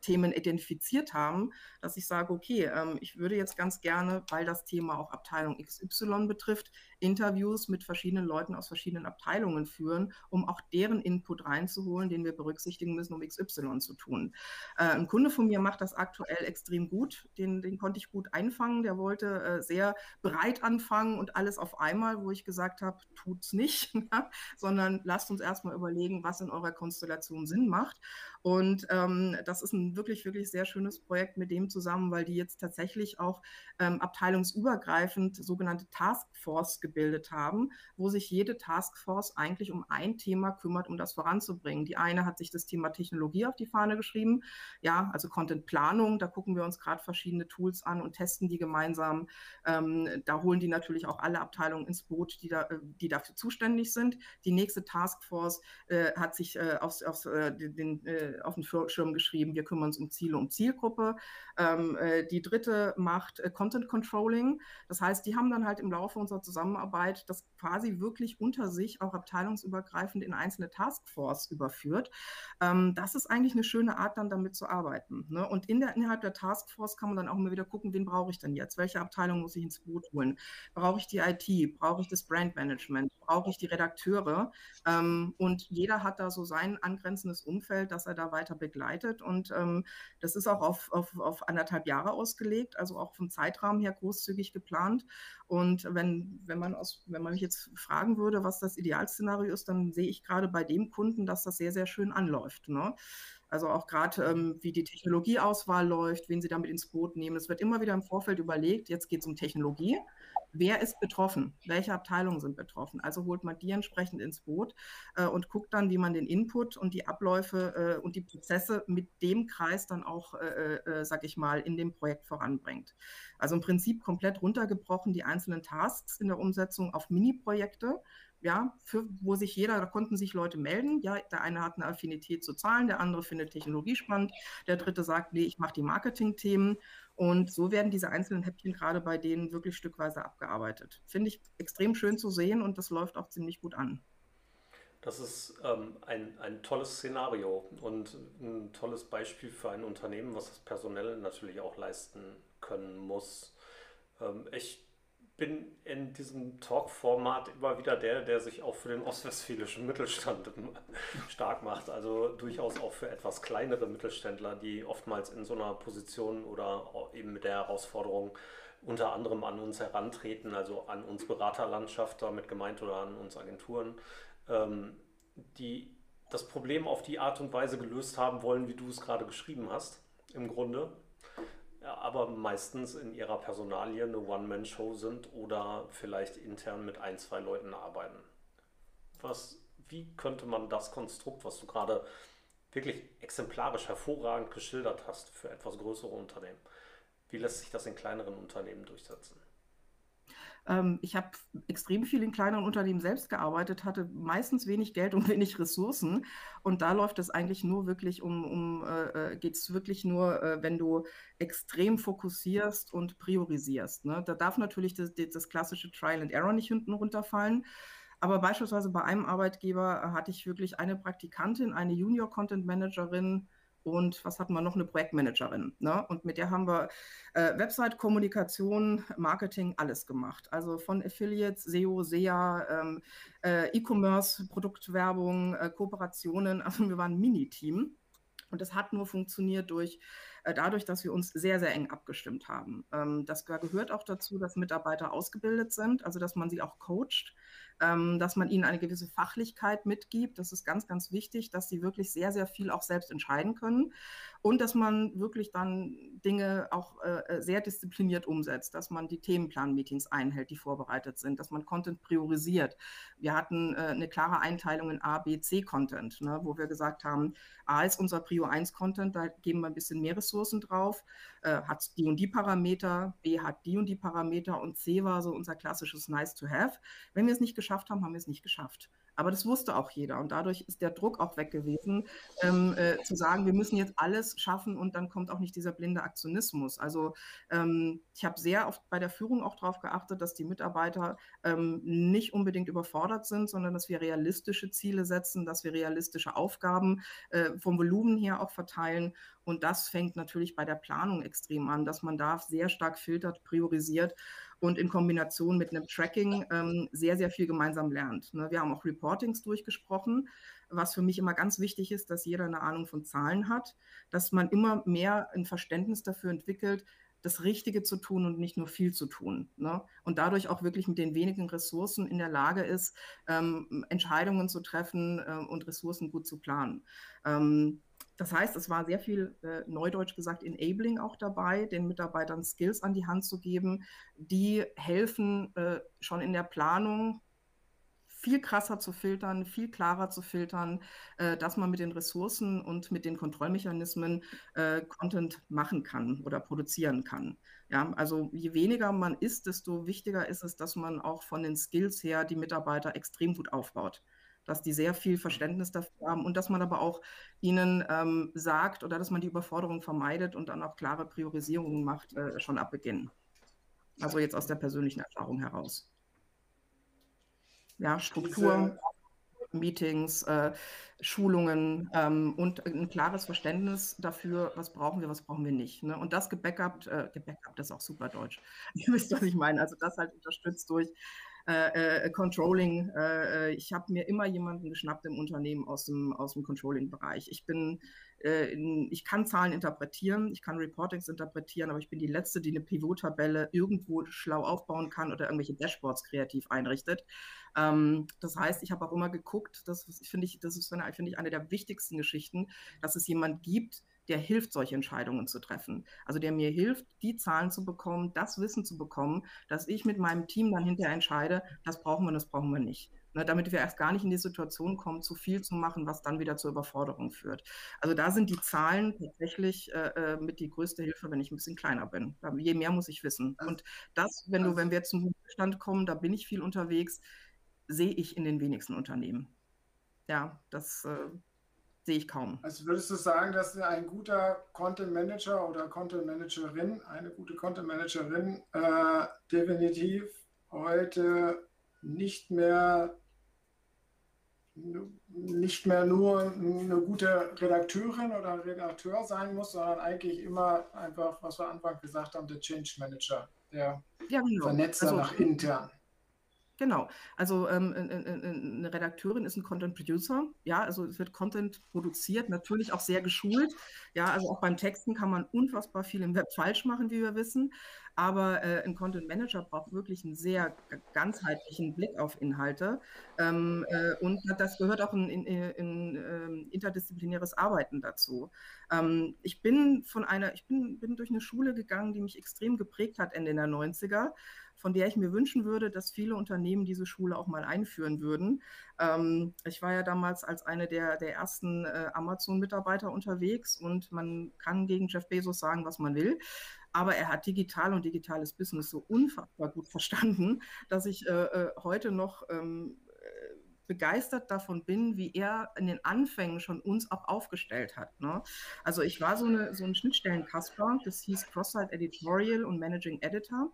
S4: Themen identifiziert haben, dass ich sage, okay, ähm, ich würde jetzt ganz gerne, weil das Thema auch Abteilung XY betrifft, Interviews mit verschiedenen Leuten aus verschiedenen Abteilungen führen, um auch deren Input reinzuholen, den wir berücksichtigen müssen, um XY zu tun. Äh, ein Kunde von mir macht das aktuell extrem gut. Den, den konnte ich gut einfangen. Der wollte äh, sehr breit anfangen und alles auf einmal, wo ich gesagt habe, tut's nicht, sondern lasst uns erstmal überlegen, was in eurer Konstellation Sinn macht. Und ähm, das ist ein wirklich, wirklich sehr schönes Projekt mit dem zusammen, weil die jetzt tatsächlich auch ähm, abteilungsübergreifend sogenannte Taskforce gebildet haben, wo sich jede Taskforce eigentlich um ein Thema kümmert, um das voranzubringen. Die eine hat sich das Thema Technologie auf die Fahne geschrieben, ja, also Contentplanung, da gucken wir uns gerade verschiedene Tools an und testen die gemeinsam. Ähm, da holen die natürlich auch alle Abteilungen ins Boot, die, da, äh, die dafür zuständig sind. Die nächste Taskforce äh, hat sich äh, aufs, aufs, äh, den, äh, auf den Schirm geschrieben, wir kümmern uns um Ziele und Zielgruppe. Ähm, äh, die dritte macht äh, Content Controlling. Das heißt, die haben dann halt im Laufe unserer Zusammenarbeit das quasi wirklich unter sich auch abteilungsübergreifend in einzelne Taskforce überführt. Ähm, das ist eigentlich eine schöne Art, dann damit zu arbeiten. Ne? Und in der, innerhalb der Taskforce kann man dann auch immer wieder gucken, wen brauche ich denn jetzt? Welche Abteilung muss ich ins Boot holen? Brauche ich die IT? Brauche ich das Brandmanagement? Brauche ich die Redakteure. Ähm, und jeder hat da so sein angrenzendes Umfeld, das er da weiter begleitet. Und ähm, das ist auch auf, auf, auf anderthalb Jahre ausgelegt, also auch vom Zeitrahmen her großzügig geplant. Und wenn, wenn, man aus, wenn man mich jetzt fragen würde, was das Idealszenario ist, dann sehe ich gerade bei dem Kunden, dass das sehr, sehr schön anläuft. Ne? Also auch gerade, ähm, wie die Technologieauswahl läuft, wen Sie damit ins Boot nehmen. Es wird immer wieder im Vorfeld überlegt, jetzt geht es um Technologie. Wer ist betroffen? Welche Abteilungen sind betroffen? Also holt man die entsprechend ins Boot äh, und guckt dann, wie man den Input und die Abläufe äh, und die Prozesse mit dem Kreis dann auch, äh, äh, äh sag ich mal, in dem Projekt voranbringt. Also im Prinzip komplett runtergebrochen die einzelnen Tasks in der Umsetzung auf Mini-Projekte ja, für, wo sich jeder, da konnten sich Leute melden. Ja, der eine hat eine Affinität zu Zahlen, der andere findet Technologie spannend, der dritte sagt, nee, ich mache die Marketing-Themen. Und so werden diese einzelnen Häppchen gerade bei denen wirklich stückweise abgearbeitet. Finde ich extrem schön zu sehen und das läuft auch ziemlich gut an.
S3: Das ist ähm, ein, ein tolles Szenario und ein tolles Beispiel für ein Unternehmen, was das personell natürlich auch leisten können muss. Ähm, ich bin in diesem Talk-Format immer wieder der, der sich auch für den ostwestfälischen Mittelstand stark macht. Also durchaus auch für etwas kleinere Mittelständler, die oftmals in so einer Position oder eben mit der Herausforderung unter anderem an uns herantreten, also an uns Beraterlandschaft damit gemeint oder an uns Agenturen, ähm, die das Problem auf die Art und Weise gelöst haben wollen, wie du es gerade geschrieben hast, im Grunde aber meistens in ihrer Personalie eine One-Man-Show sind oder vielleicht intern mit ein, zwei Leuten arbeiten. Was, wie könnte man das Konstrukt, was du gerade wirklich exemplarisch hervorragend geschildert hast für etwas größere Unternehmen, wie lässt sich das in kleineren Unternehmen durchsetzen?
S4: Ähm, ich habe extrem viel in kleineren Unternehmen selbst gearbeitet, hatte meistens wenig Geld und wenig Ressourcen. Und da läuft es eigentlich nur wirklich um, um äh, äh geht es wirklich nur, äh, wenn du extrem fokussierst und priorisierst. Ne? Da darf natürlich das, das klassische Trial and Error nicht hinten runterfallen. Aber beispielsweise bei einem Arbeitgeber hatte ich wirklich eine Praktikantin, eine Junior Content Managerin, und was hatten wir noch? Eine Projektmanagerin. Ne? Und mit der haben wir äh, Website, Kommunikation, Marketing, alles gemacht. Also von Affiliates, SEO, SEA, ähm, äh, E-Commerce, Produktwerbung, äh, Kooperationen. Also wir waren ein Mini-Team. Und das hat nur funktioniert durch, äh, dadurch, dass wir uns sehr, sehr eng abgestimmt haben. Ähm, das gehört auch dazu, dass Mitarbeiter ausgebildet sind, also dass man sie auch coacht ähm, dass man ihnen eine gewisse Fachlichkeit mitgibt. Das ist ganz, ganz wichtig, dass sie wirklich sehr, sehr viel auch selbst entscheiden können und dass man wirklich dann Dinge auch äh, sehr diszipliniert umsetzt, dass man die Themenplan-Meetings einhält, die vorbereitet sind, dass man Content priorisiert. Wir hatten äh, eine klare Einteilung in A, B, C Content, ne, wo wir gesagt haben, A ist unser Prio 1 Content, da geben wir ein bisschen mehr Ressourcen drauf, äh, hat die und die Parameter, B hat die und die Parameter und C war so unser klassisches Nice to Have. Wenn wir es nicht geschafft haben, haben wir es nicht geschafft. Aber das wusste auch jeder und dadurch ist der Druck auch weg gewesen, ähm, äh, zu sagen, wir müssen jetzt alles schaffen und dann kommt auch nicht dieser blinde Aktionismus. Also ähm, ich habe sehr oft bei der Führung auch darauf geachtet, dass die Mitarbeiter ähm, nicht unbedingt überfordert sind, sondern dass wir realistische Ziele setzen, dass wir realistische Aufgaben äh, vom Volumen her auch verteilen und das fängt natürlich bei der Planung extrem an, dass man da sehr stark filtert, priorisiert und in Kombination mit einem Tracking ähm, sehr, sehr viel gemeinsam lernt. Ne? Wir haben auch Reportings durchgesprochen, was für mich immer ganz wichtig ist, dass jeder eine Ahnung von Zahlen hat, dass man immer mehr ein Verständnis dafür entwickelt, das Richtige zu tun und nicht nur viel zu tun. Ne? Und dadurch auch wirklich mit den wenigen Ressourcen in der Lage ist, ähm, Entscheidungen zu treffen äh, und Ressourcen gut zu planen. Ähm, das heißt, es war sehr viel, äh, neudeutsch gesagt, Enabling auch dabei, den Mitarbeitern Skills an die Hand zu geben, die helfen, äh, schon in der Planung viel krasser zu filtern, viel klarer zu filtern, äh, dass man mit den Ressourcen und mit den Kontrollmechanismen äh, Content machen kann oder produzieren kann. Ja, also je weniger man ist, desto wichtiger ist es, dass man auch von den Skills her die Mitarbeiter extrem gut aufbaut dass die sehr viel Verständnis dafür haben und dass man aber auch ihnen ähm, sagt oder dass man die Überforderung vermeidet und dann auch klare Priorisierungen macht, äh, schon ab Beginn. Also jetzt aus der persönlichen Erfahrung heraus. Ja, Struktur, Diese... Meetings, äh, Schulungen ähm, und ein klares Verständnis dafür, was brauchen wir, was brauchen wir nicht. Ne? Und das gebackupt, äh, gebackupt ist auch super deutsch. Ihr wisst, was ich meine. Also das halt unterstützt durch äh, äh, Controlling. Äh, äh, ich habe mir immer jemanden geschnappt im Unternehmen aus dem, aus dem Controlling-Bereich. Ich bin, äh, in, ich kann Zahlen interpretieren, ich kann Reportings interpretieren, aber ich bin die Letzte, die eine Pivot-Tabelle irgendwo schlau aufbauen kann oder irgendwelche Dashboards kreativ einrichtet. Ähm, das heißt, ich habe auch immer geguckt, das finde ich, das ist finde ich eine der wichtigsten Geschichten, dass es jemand gibt, der hilft, solche Entscheidungen zu treffen. Also der mir hilft, die Zahlen zu bekommen, das Wissen zu bekommen, dass ich mit meinem Team dann hinterher entscheide, das brauchen wir, das brauchen wir nicht. Ne, damit wir erst gar nicht in die Situation kommen, zu viel zu machen, was dann wieder zur Überforderung führt. Also da sind die Zahlen tatsächlich äh, äh mit die größte Hilfe, wenn ich ein bisschen kleiner bin. Je mehr muss ich wissen. Und das, wenn du, wenn wir zum Stand kommen, da bin ich viel unterwegs, sehe ich in den wenigsten Unternehmen. Ja, das äh, sehe ich kaum.
S2: Also würdest du sagen, dass ein guter Content Manager oder Content Managerin, eine gute Content Managerin äh, definitiv heute nicht mehr nicht mehr nur eine gute Redakteurin oder Redakteur sein muss, sondern eigentlich immer einfach, was wir Anfang gesagt haben, der Change Manager, der ja, genau. Vernetzer also, nach intern.
S4: Genau. Also ähm, eine Redakteurin ist ein Content Producer. Ja, also es wird Content produziert, natürlich auch sehr geschult. Ja, also auch beim Texten kann man unfassbar viel im Web falsch machen, wie wir wissen. Aber äh, ein Content Manager braucht wirklich einen sehr ganzheitlichen Blick auf Inhalte. Ähm, äh, und das gehört auch in, in, in, in ähm, interdisziplinäres Arbeiten dazu. Ähm, ich bin von einer, ich bin, bin durch eine Schule gegangen, die mich extrem geprägt hat Ende der 90er von der ich mir wünschen würde, dass viele Unternehmen diese Schule auch mal einführen würden. Ähm, ich war ja damals als eine der, der ersten äh, Amazon-Mitarbeiter unterwegs und man kann gegen Jeff Bezos sagen, was man will. Aber er hat digital und digitales Business so unfassbar gut verstanden, dass ich äh, äh heute noch ähm, äh, begeistert davon bin, wie er in den Anfängen schon uns auch aufgestellt hat. Ne? Also ich war so, eine, so ein Schnittstellen-Kasper, das hieß Cross-Site Editorial und Managing Editor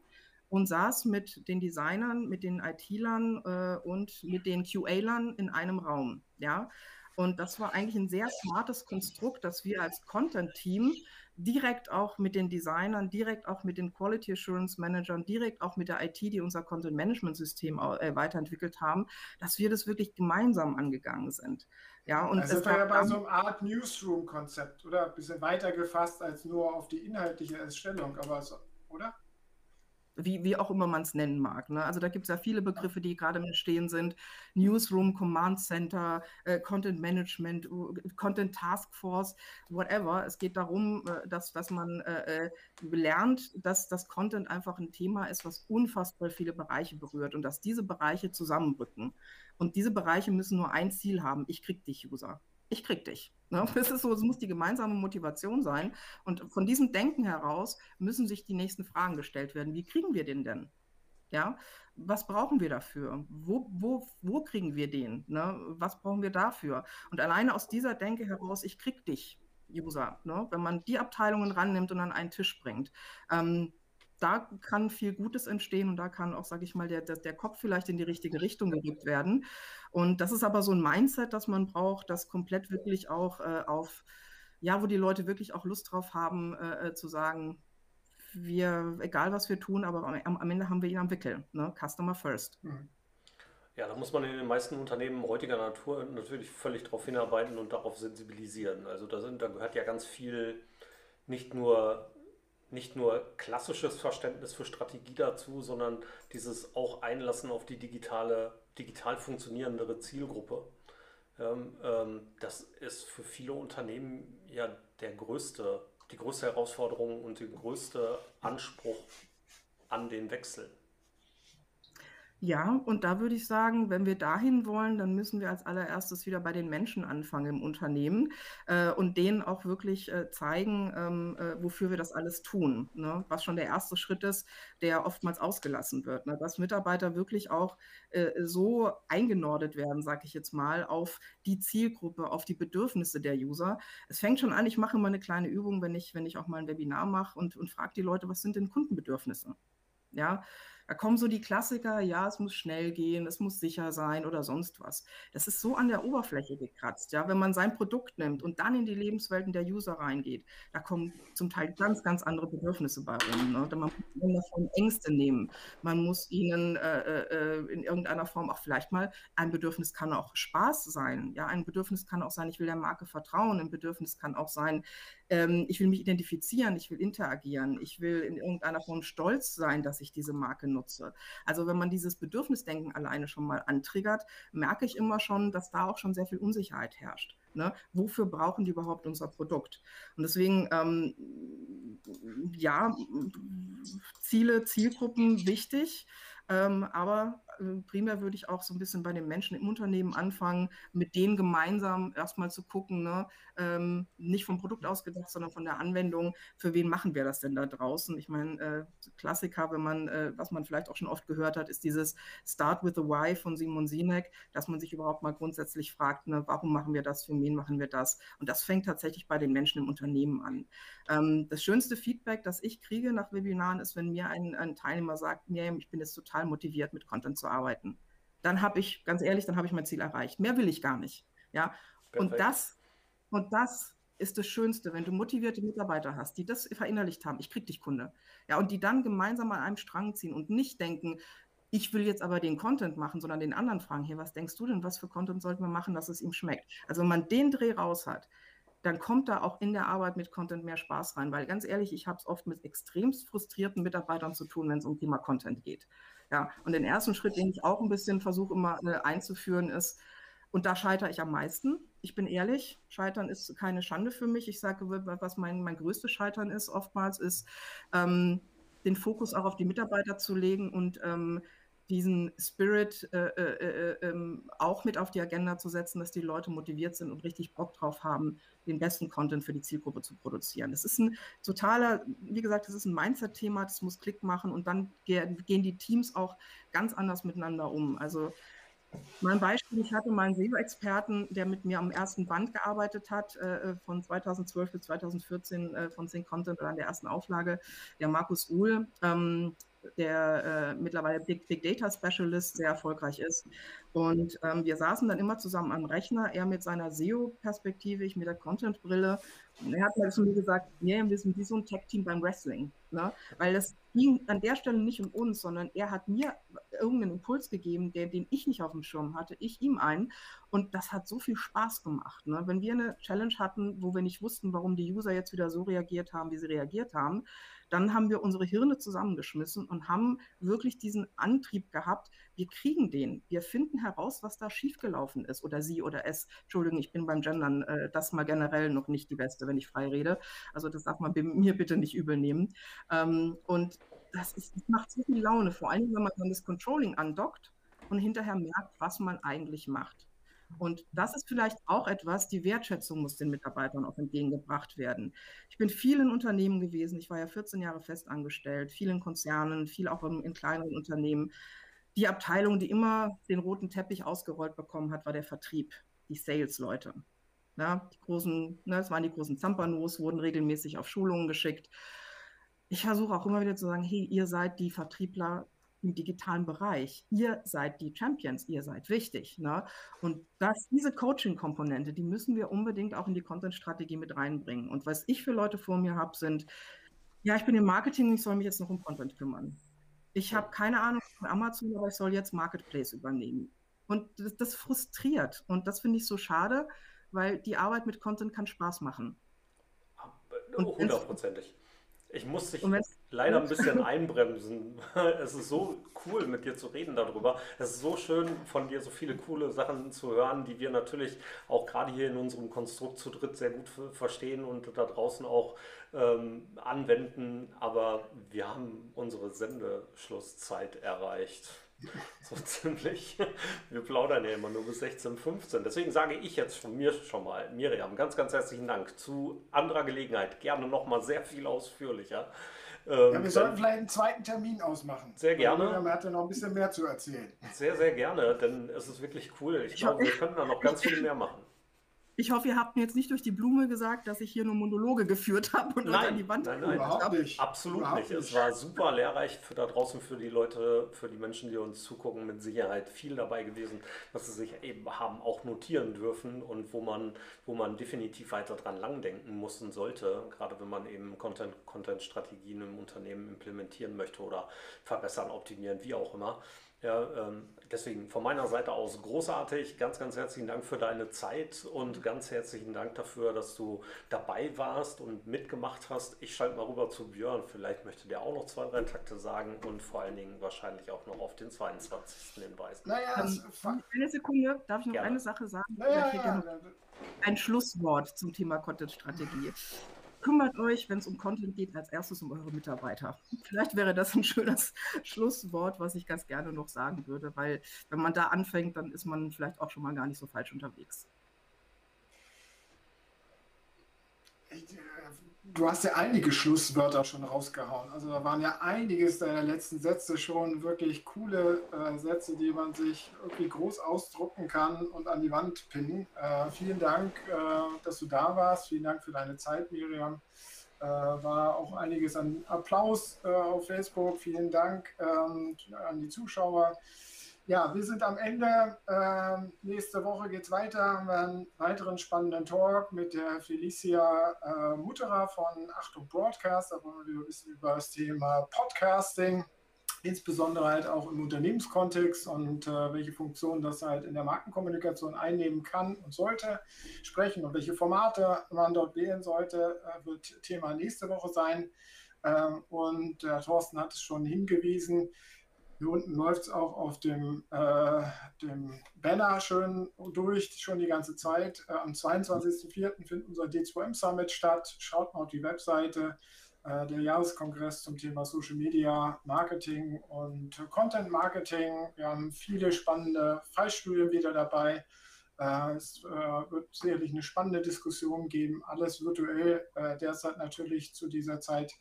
S4: und saß mit den Designern, mit den IT-Lern äh, und mit den QA-Lern in einem Raum. Ja? Und das war eigentlich ein sehr smartes Konstrukt, dass wir als Content-Team direkt auch mit den Designern, direkt auch mit den Quality Assurance Managern, direkt auch mit der IT, die unser Content Management System äh, weiterentwickelt haben, dass wir das wirklich gemeinsam angegangen sind. Ja, und
S2: das ist ja bei so einer Art Newsroom-Konzept, oder? Ein bisschen weiter gefasst als nur auf die inhaltliche Erstellung, aber so, oder?
S4: Wie, wie auch immer man es nennen mag. Ne? Also da gibt es ja viele Begriffe, die gerade im Entstehen sind. Newsroom, Command Center, äh, Content Management, Content Task Force, whatever. Es geht darum, äh, dass, dass man äh, äh, lernt, dass das Content einfach ein Thema ist, was unfassbar viele Bereiche berührt und dass diese Bereiche zusammenrücken. Und diese Bereiche müssen nur ein Ziel haben, ich krieg dich, User ich krieg dich. Ne? Das ist so, es muss die gemeinsame Motivation sein. Und von diesem Denken heraus müssen sich die nächsten Fragen gestellt werden. Wie kriegen wir den denn? Ja, was brauchen wir dafür? Wo, wo, wo kriegen wir den? Ne? Was brauchen wir dafür? Und alleine aus dieser Denke heraus, ich krieg dich, User, ne? wenn man die Abteilungen rannimmt und an einen Tisch bringt, ähm, da kann viel Gutes entstehen und da kann auch, sage ich mal, der, der, der, Kopf vielleicht in die richtige Richtung gerückt werden. Und das ist aber so ein Mindset, das man braucht, das komplett wirklich auch äh, auf, ja, wo die Leute wirklich auch Lust drauf haben, äh, äh zu sagen, wir, egal was wir tun, aber am, am Ende haben wir ihn am Wickel. Ne? Customer first. Mhm.
S3: Ja, da muss man in den meisten Unternehmen heutiger Natur natürlich völlig darauf hinarbeiten und darauf sensibilisieren. Also da, sind, da gehört ja ganz viel nicht nur nicht nur klassisches Verständnis für Strategie dazu, sondern dieses auch Einlassen auf die digitale, digital funktionierendere Zielgruppe. Ähm, ähm, das ist für viele Unternehmen ja der größte, die größte Herausforderung und der größte Anspruch an den Wechsel.
S4: Ja, und da würde ich sagen, wenn wir dahin wollen, dann müssen wir als allererstes wieder bei den Menschen anfangen im Unternehmen äh, und denen auch wirklich äh, zeigen, ähm, äh, wofür wir das alles tun. Ne? Was schon der erste Schritt ist, der oftmals ausgelassen wird. Ne? Dass Mitarbeiter wirklich auch äh, so eingenordet werden, sage ich jetzt mal, auf die Zielgruppe, auf die Bedürfnisse der User. Es fängt schon an, ich mache immer eine kleine Übung, wenn ich, wenn ich auch mal ein Webinar mache und, und frage die Leute, was sind denn Kundenbedürfnisse? Ja, Da kommen so die Klassiker, ja, es muss schnell gehen, es muss sicher sein oder sonst was. Das ist so an der Oberfläche gekratzt, ja. Wenn man sein Produkt nimmt und dann in die Lebenswelten der User reingeht, da kommen zum Teil ganz, ganz andere Bedürfnisse bei rum. Ne? Man muss ihnen davon Ängste nehmen. Man muss ihnen äh, äh, in irgendeiner Form auch vielleicht mal, ein Bedürfnis kann auch Spaß sein. Ja, ein Bedürfnis kann auch sein, ich will der Marke vertrauen. Ein Bedürfnis kann auch sein, ähm, ich will mich identifizieren, ich will interagieren, ich will in irgendeiner Form stolz sein, dass ich diese Marke nutze. Also wenn man dieses Bedürfnisdenken alleine schon mal antriggert, merke ich immer schon, dass da auch schon sehr viel Unsicherheit herrscht. Ne? Wofür brauchen die überhaupt unser Produkt? Und deswegen, ähm, ja, Ziele, Zielgruppen wichtig. Ähm, aber primär würde ich auch so ein bisschen bei den Menschen im Unternehmen anfangen, mit denen gemeinsam erstmal zu gucken, ne? ähm, nicht vom Produkt ausgedacht, sondern von der Anwendung, für wen machen wir das denn da draußen? Ich meine, äh, Klassiker, wenn man, äh, was man vielleicht auch schon oft gehört hat, ist dieses Start with the Why von Simon Sinek, dass man sich überhaupt mal grundsätzlich fragt, ne, warum machen wir das, für wen machen wir das? Und das fängt tatsächlich bei den Menschen im Unternehmen an. Ähm, das schönste Feedback, das ich kriege nach Webinaren, ist, wenn mir ein, ein Teilnehmer sagt, Miriam, ich bin jetzt total total motiviert, mit Content zu arbeiten. Dann habe ich, ganz ehrlich, dann habe ich mein Ziel erreicht. Mehr will ich gar nicht. Ja. Und das, und das ist das Schönste, wenn du motivierte Mitarbeiter hast, die das verinnerlicht haben, ich krieg dich Kunde. Ja, und die dann gemeinsam an einem Strang ziehen und nicht denken, ich will jetzt aber den Content machen, sondern den anderen fragen, hier, was denkst du denn, was für Content sollten wir machen, dass es ihm schmeckt? Also wenn man den Dreh raus hat, dann kommt da auch in der Arbeit mit Content mehr Spaß rein. Weil ganz ehrlich, ich habe es oft mit extremst frustrierten Mitarbeitern zu tun, wenn es um Thema Content geht. Ja, und den ersten Schritt, den ich auch ein bisschen versuche immer äh, einzuführen, ist, und da scheitere ich am meisten. Ich bin ehrlich, Scheitern ist keine Schande für mich. Ich sage, was mein, mein größtes Scheitern ist oftmals, ist, ähm, den Fokus auch auf die Mitarbeiter zu legen und ähm, diesen Spirit äh, äh, äh, ähm, auch mit auf die Agenda zu setzen, dass die Leute motiviert sind und richtig Bock drauf haben, den besten Content für die Zielgruppe zu produzieren. Das ist ein totaler, wie gesagt, das ist ein Mindset-Thema, das muss Klick machen und dann gehen die Teams auch ganz anders miteinander um. Also mein Beispiel, ich hatte mal einen SEO-Experten, der mit mir am ersten Band gearbeitet hat, äh, von 2012 bis 2014 äh, von Sync Content oder an der ersten Auflage, der Markus Uhl. Ähm, der äh, mittlerweile Big, Big Data Specialist sehr erfolgreich ist. Und ähm, wir saßen dann immer zusammen am Rechner, er mit seiner SEO-Perspektive, ich mit der Content-Brille. Und er hat mal zu mir gesagt, nee, wir sind wie so ein Tech-Team beim Wrestling. Ne? Weil es ging an der Stelle nicht um uns, sondern er hat mir irgendeinen Impuls gegeben, der, den ich nicht auf dem Schirm hatte, ich ihm einen. Und das hat so viel Spaß gemacht. Ne? Wenn wir eine Challenge hatten, wo wir nicht wussten, warum die User jetzt wieder so reagiert haben, wie sie reagiert haben, dann haben wir unsere Hirne zusammengeschmissen und haben wirklich diesen Antrieb gehabt, wir kriegen den, wir finden heraus, was da schiefgelaufen ist oder sie oder es. Entschuldigung, ich bin beim Gendern äh, das mal generell noch nicht die Beste, wenn ich frei rede. Also das darf man mir bitte nicht übel nehmen. Ähm, und das, ist, das macht so viel Laune, vor allem wenn man dann das Controlling andockt und hinterher merkt, was man eigentlich macht. Und das ist vielleicht auch etwas, die Wertschätzung muss den Mitarbeitern auch entgegengebracht werden. Ich bin viel in Unternehmen gewesen, ich war ja 14 Jahre festangestellt, viel in Konzernen, viel auch in, in kleineren Unternehmen. Die Abteilung, die immer den roten Teppich ausgerollt bekommen hat, war der Vertrieb, die Sales-Leute. Ja, die großen, ne, das waren die großen Zampanos, wurden regelmäßig auf Schulungen geschickt. Ich versuche auch immer wieder zu sagen, hey, ihr seid die Vertriebler im digitalen Bereich. Ihr seid die Champions, ihr seid wichtig. Ne? Und das, diese Coaching-Komponente, die müssen wir unbedingt auch in die Content-Strategie mit reinbringen. Und was ich für Leute vor mir habe, sind, ja, ich bin im Marketing, ich soll mich jetzt noch um Content kümmern. Ich habe keine Ahnung von Amazon, aber ich soll jetzt Marketplace übernehmen. Und das, das frustriert. Und das finde ich so schade, weil die Arbeit mit Content kann Spaß machen.
S3: Hundertprozentig. Ich muss dich leider ein bisschen einbremsen. Es ist so cool, mit dir zu reden darüber. Es ist so schön, von dir so viele coole Sachen zu hören, die wir natürlich auch gerade hier in unserem Konstrukt zu dritt sehr gut verstehen und da draußen auch ähm, anwenden. Aber wir haben unsere Sendeschlusszeit erreicht. So ziemlich. Wir plaudern ja immer nur bis 16, 15. Deswegen sage ich jetzt von mir schon mal, Miriam, ganz, ganz herzlichen Dank. Zu anderer Gelegenheit gerne nochmal sehr viel ausführlicher.
S2: Ähm, ja, wir sollten vielleicht einen zweiten Termin ausmachen.
S3: Sehr gerne.
S2: Miriam hat ja noch ein bisschen mehr zu erzählen.
S3: Sehr, sehr gerne, denn es ist wirklich cool. Ich, ich glaube, wir könnten da noch ganz viel mehr machen.
S4: Ich hoffe, ihr habt mir jetzt nicht durch die Blume gesagt, dass ich hier nur Monologe geführt habe und
S3: nein,
S4: an die Wand
S3: nein, nein,
S2: Überhaupt nicht.
S3: Absolut
S2: Überhaupt
S3: nicht. Es war super lehrreich für da draußen, für die Leute, für die Menschen, die uns zugucken, mit Sicherheit viel dabei gewesen, dass sie sich eben haben auch notieren dürfen und wo man, wo man definitiv weiter dran langdenken muss und sollte, gerade wenn man eben Content, Content-Strategien im Unternehmen implementieren möchte oder verbessern, optimieren, wie auch immer. Ja, ähm, deswegen von meiner Seite aus großartig. Ganz, ganz herzlichen Dank für deine Zeit und ganz herzlichen Dank dafür, dass du dabei warst und mitgemacht hast. Ich schalte mal rüber zu Björn. Vielleicht möchte der auch noch zwei, drei Takte sagen und vor allen Dingen wahrscheinlich auch noch auf den 22. hinweisen.
S2: Naja,
S4: Ähm, eine Sekunde, darf ich noch
S3: Gerne.
S4: eine Sache sagen?
S2: Naja, ja,
S4: ein Schlusswort zum Thema Content-Strategie. Kümmert euch, wenn es um Content geht, als erstes um eure Mitarbeiter. Vielleicht wäre das ein schönes Schlusswort, was ich ganz gerne noch sagen würde, weil wenn man da anfängt, dann ist man vielleicht auch schon mal gar nicht so falsch unterwegs.
S2: Ich, Du hast ja einige Schlusswörter schon rausgehauen. Also da waren ja einiges deiner letzten Sätze schon wirklich coole äh, Sätze, die man sich irgendwie groß ausdrucken kann und an die Wand pinnen. Äh, vielen Dank, äh, dass du da warst. Vielen Dank für deine Zeit, Miriam. Äh, war auch einiges an Applaus äh, auf Facebook. Vielen Dank ähm, an die Zuschauer. Ja, wir sind am Ende. Ähm, nächste Woche geht es weiter. Haben wir einen weiteren spannenden Talk mit der Felicia äh, Mutterer von Achtung Broadcast. Da wollen wir ein bisschen über das Thema Podcasting, insbesondere halt auch im Unternehmenskontext und äh, welche Funktion das halt in der Markenkommunikation einnehmen kann und sollte, sprechen und welche Formate man dort wählen sollte, äh, wird Thema nächste Woche sein. Ähm, und der Thorsten hat es schon hingewiesen. Hier unten läuft es auch auf dem, äh, dem Banner schön durch, schon die ganze Zeit. Äh, am 22.04. findet unser D2M Summit statt. Schaut mal auf die Webseite. Äh, der Jahreskongress zum Thema Social Media Marketing und Content Marketing. Wir haben viele spannende Fallstudien wieder dabei. Äh, es äh, wird sicherlich eine spannende Diskussion geben. Alles virtuell, äh, derzeit natürlich zu dieser Zeit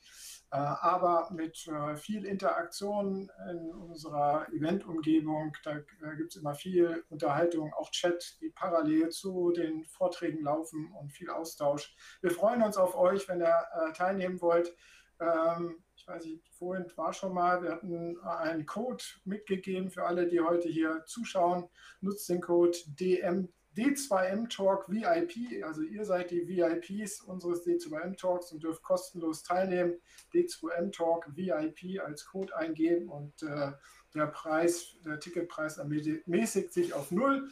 S2: aber mit äh, viel Interaktion in unserer Eventumgebung. Da äh, gibt es immer viel Unterhaltung, auch Chat, die parallel zu den Vorträgen laufen und viel Austausch. Wir freuen uns auf euch, wenn ihr äh, teilnehmen wollt. Ähm, ich weiß nicht, vorhin war schon mal, wir hatten einen Code mitgegeben für alle, die heute hier zuschauen. Nutzt den Code DM D2M Talk VIP, also ihr seid die VIPs unseres D2M Talks und dürft kostenlos teilnehmen. D2M Talk VIP als Code eingeben und äh, der Preis, der Ticketpreis ermäßigt sich auf null.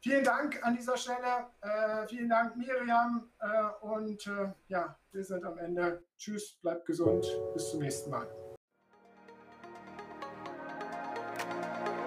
S2: Vielen Dank an dieser Stelle. Äh, vielen Dank, Miriam. Äh, und äh, ja, wir sind am Ende. Tschüss, bleibt gesund. Bis zum nächsten Mal.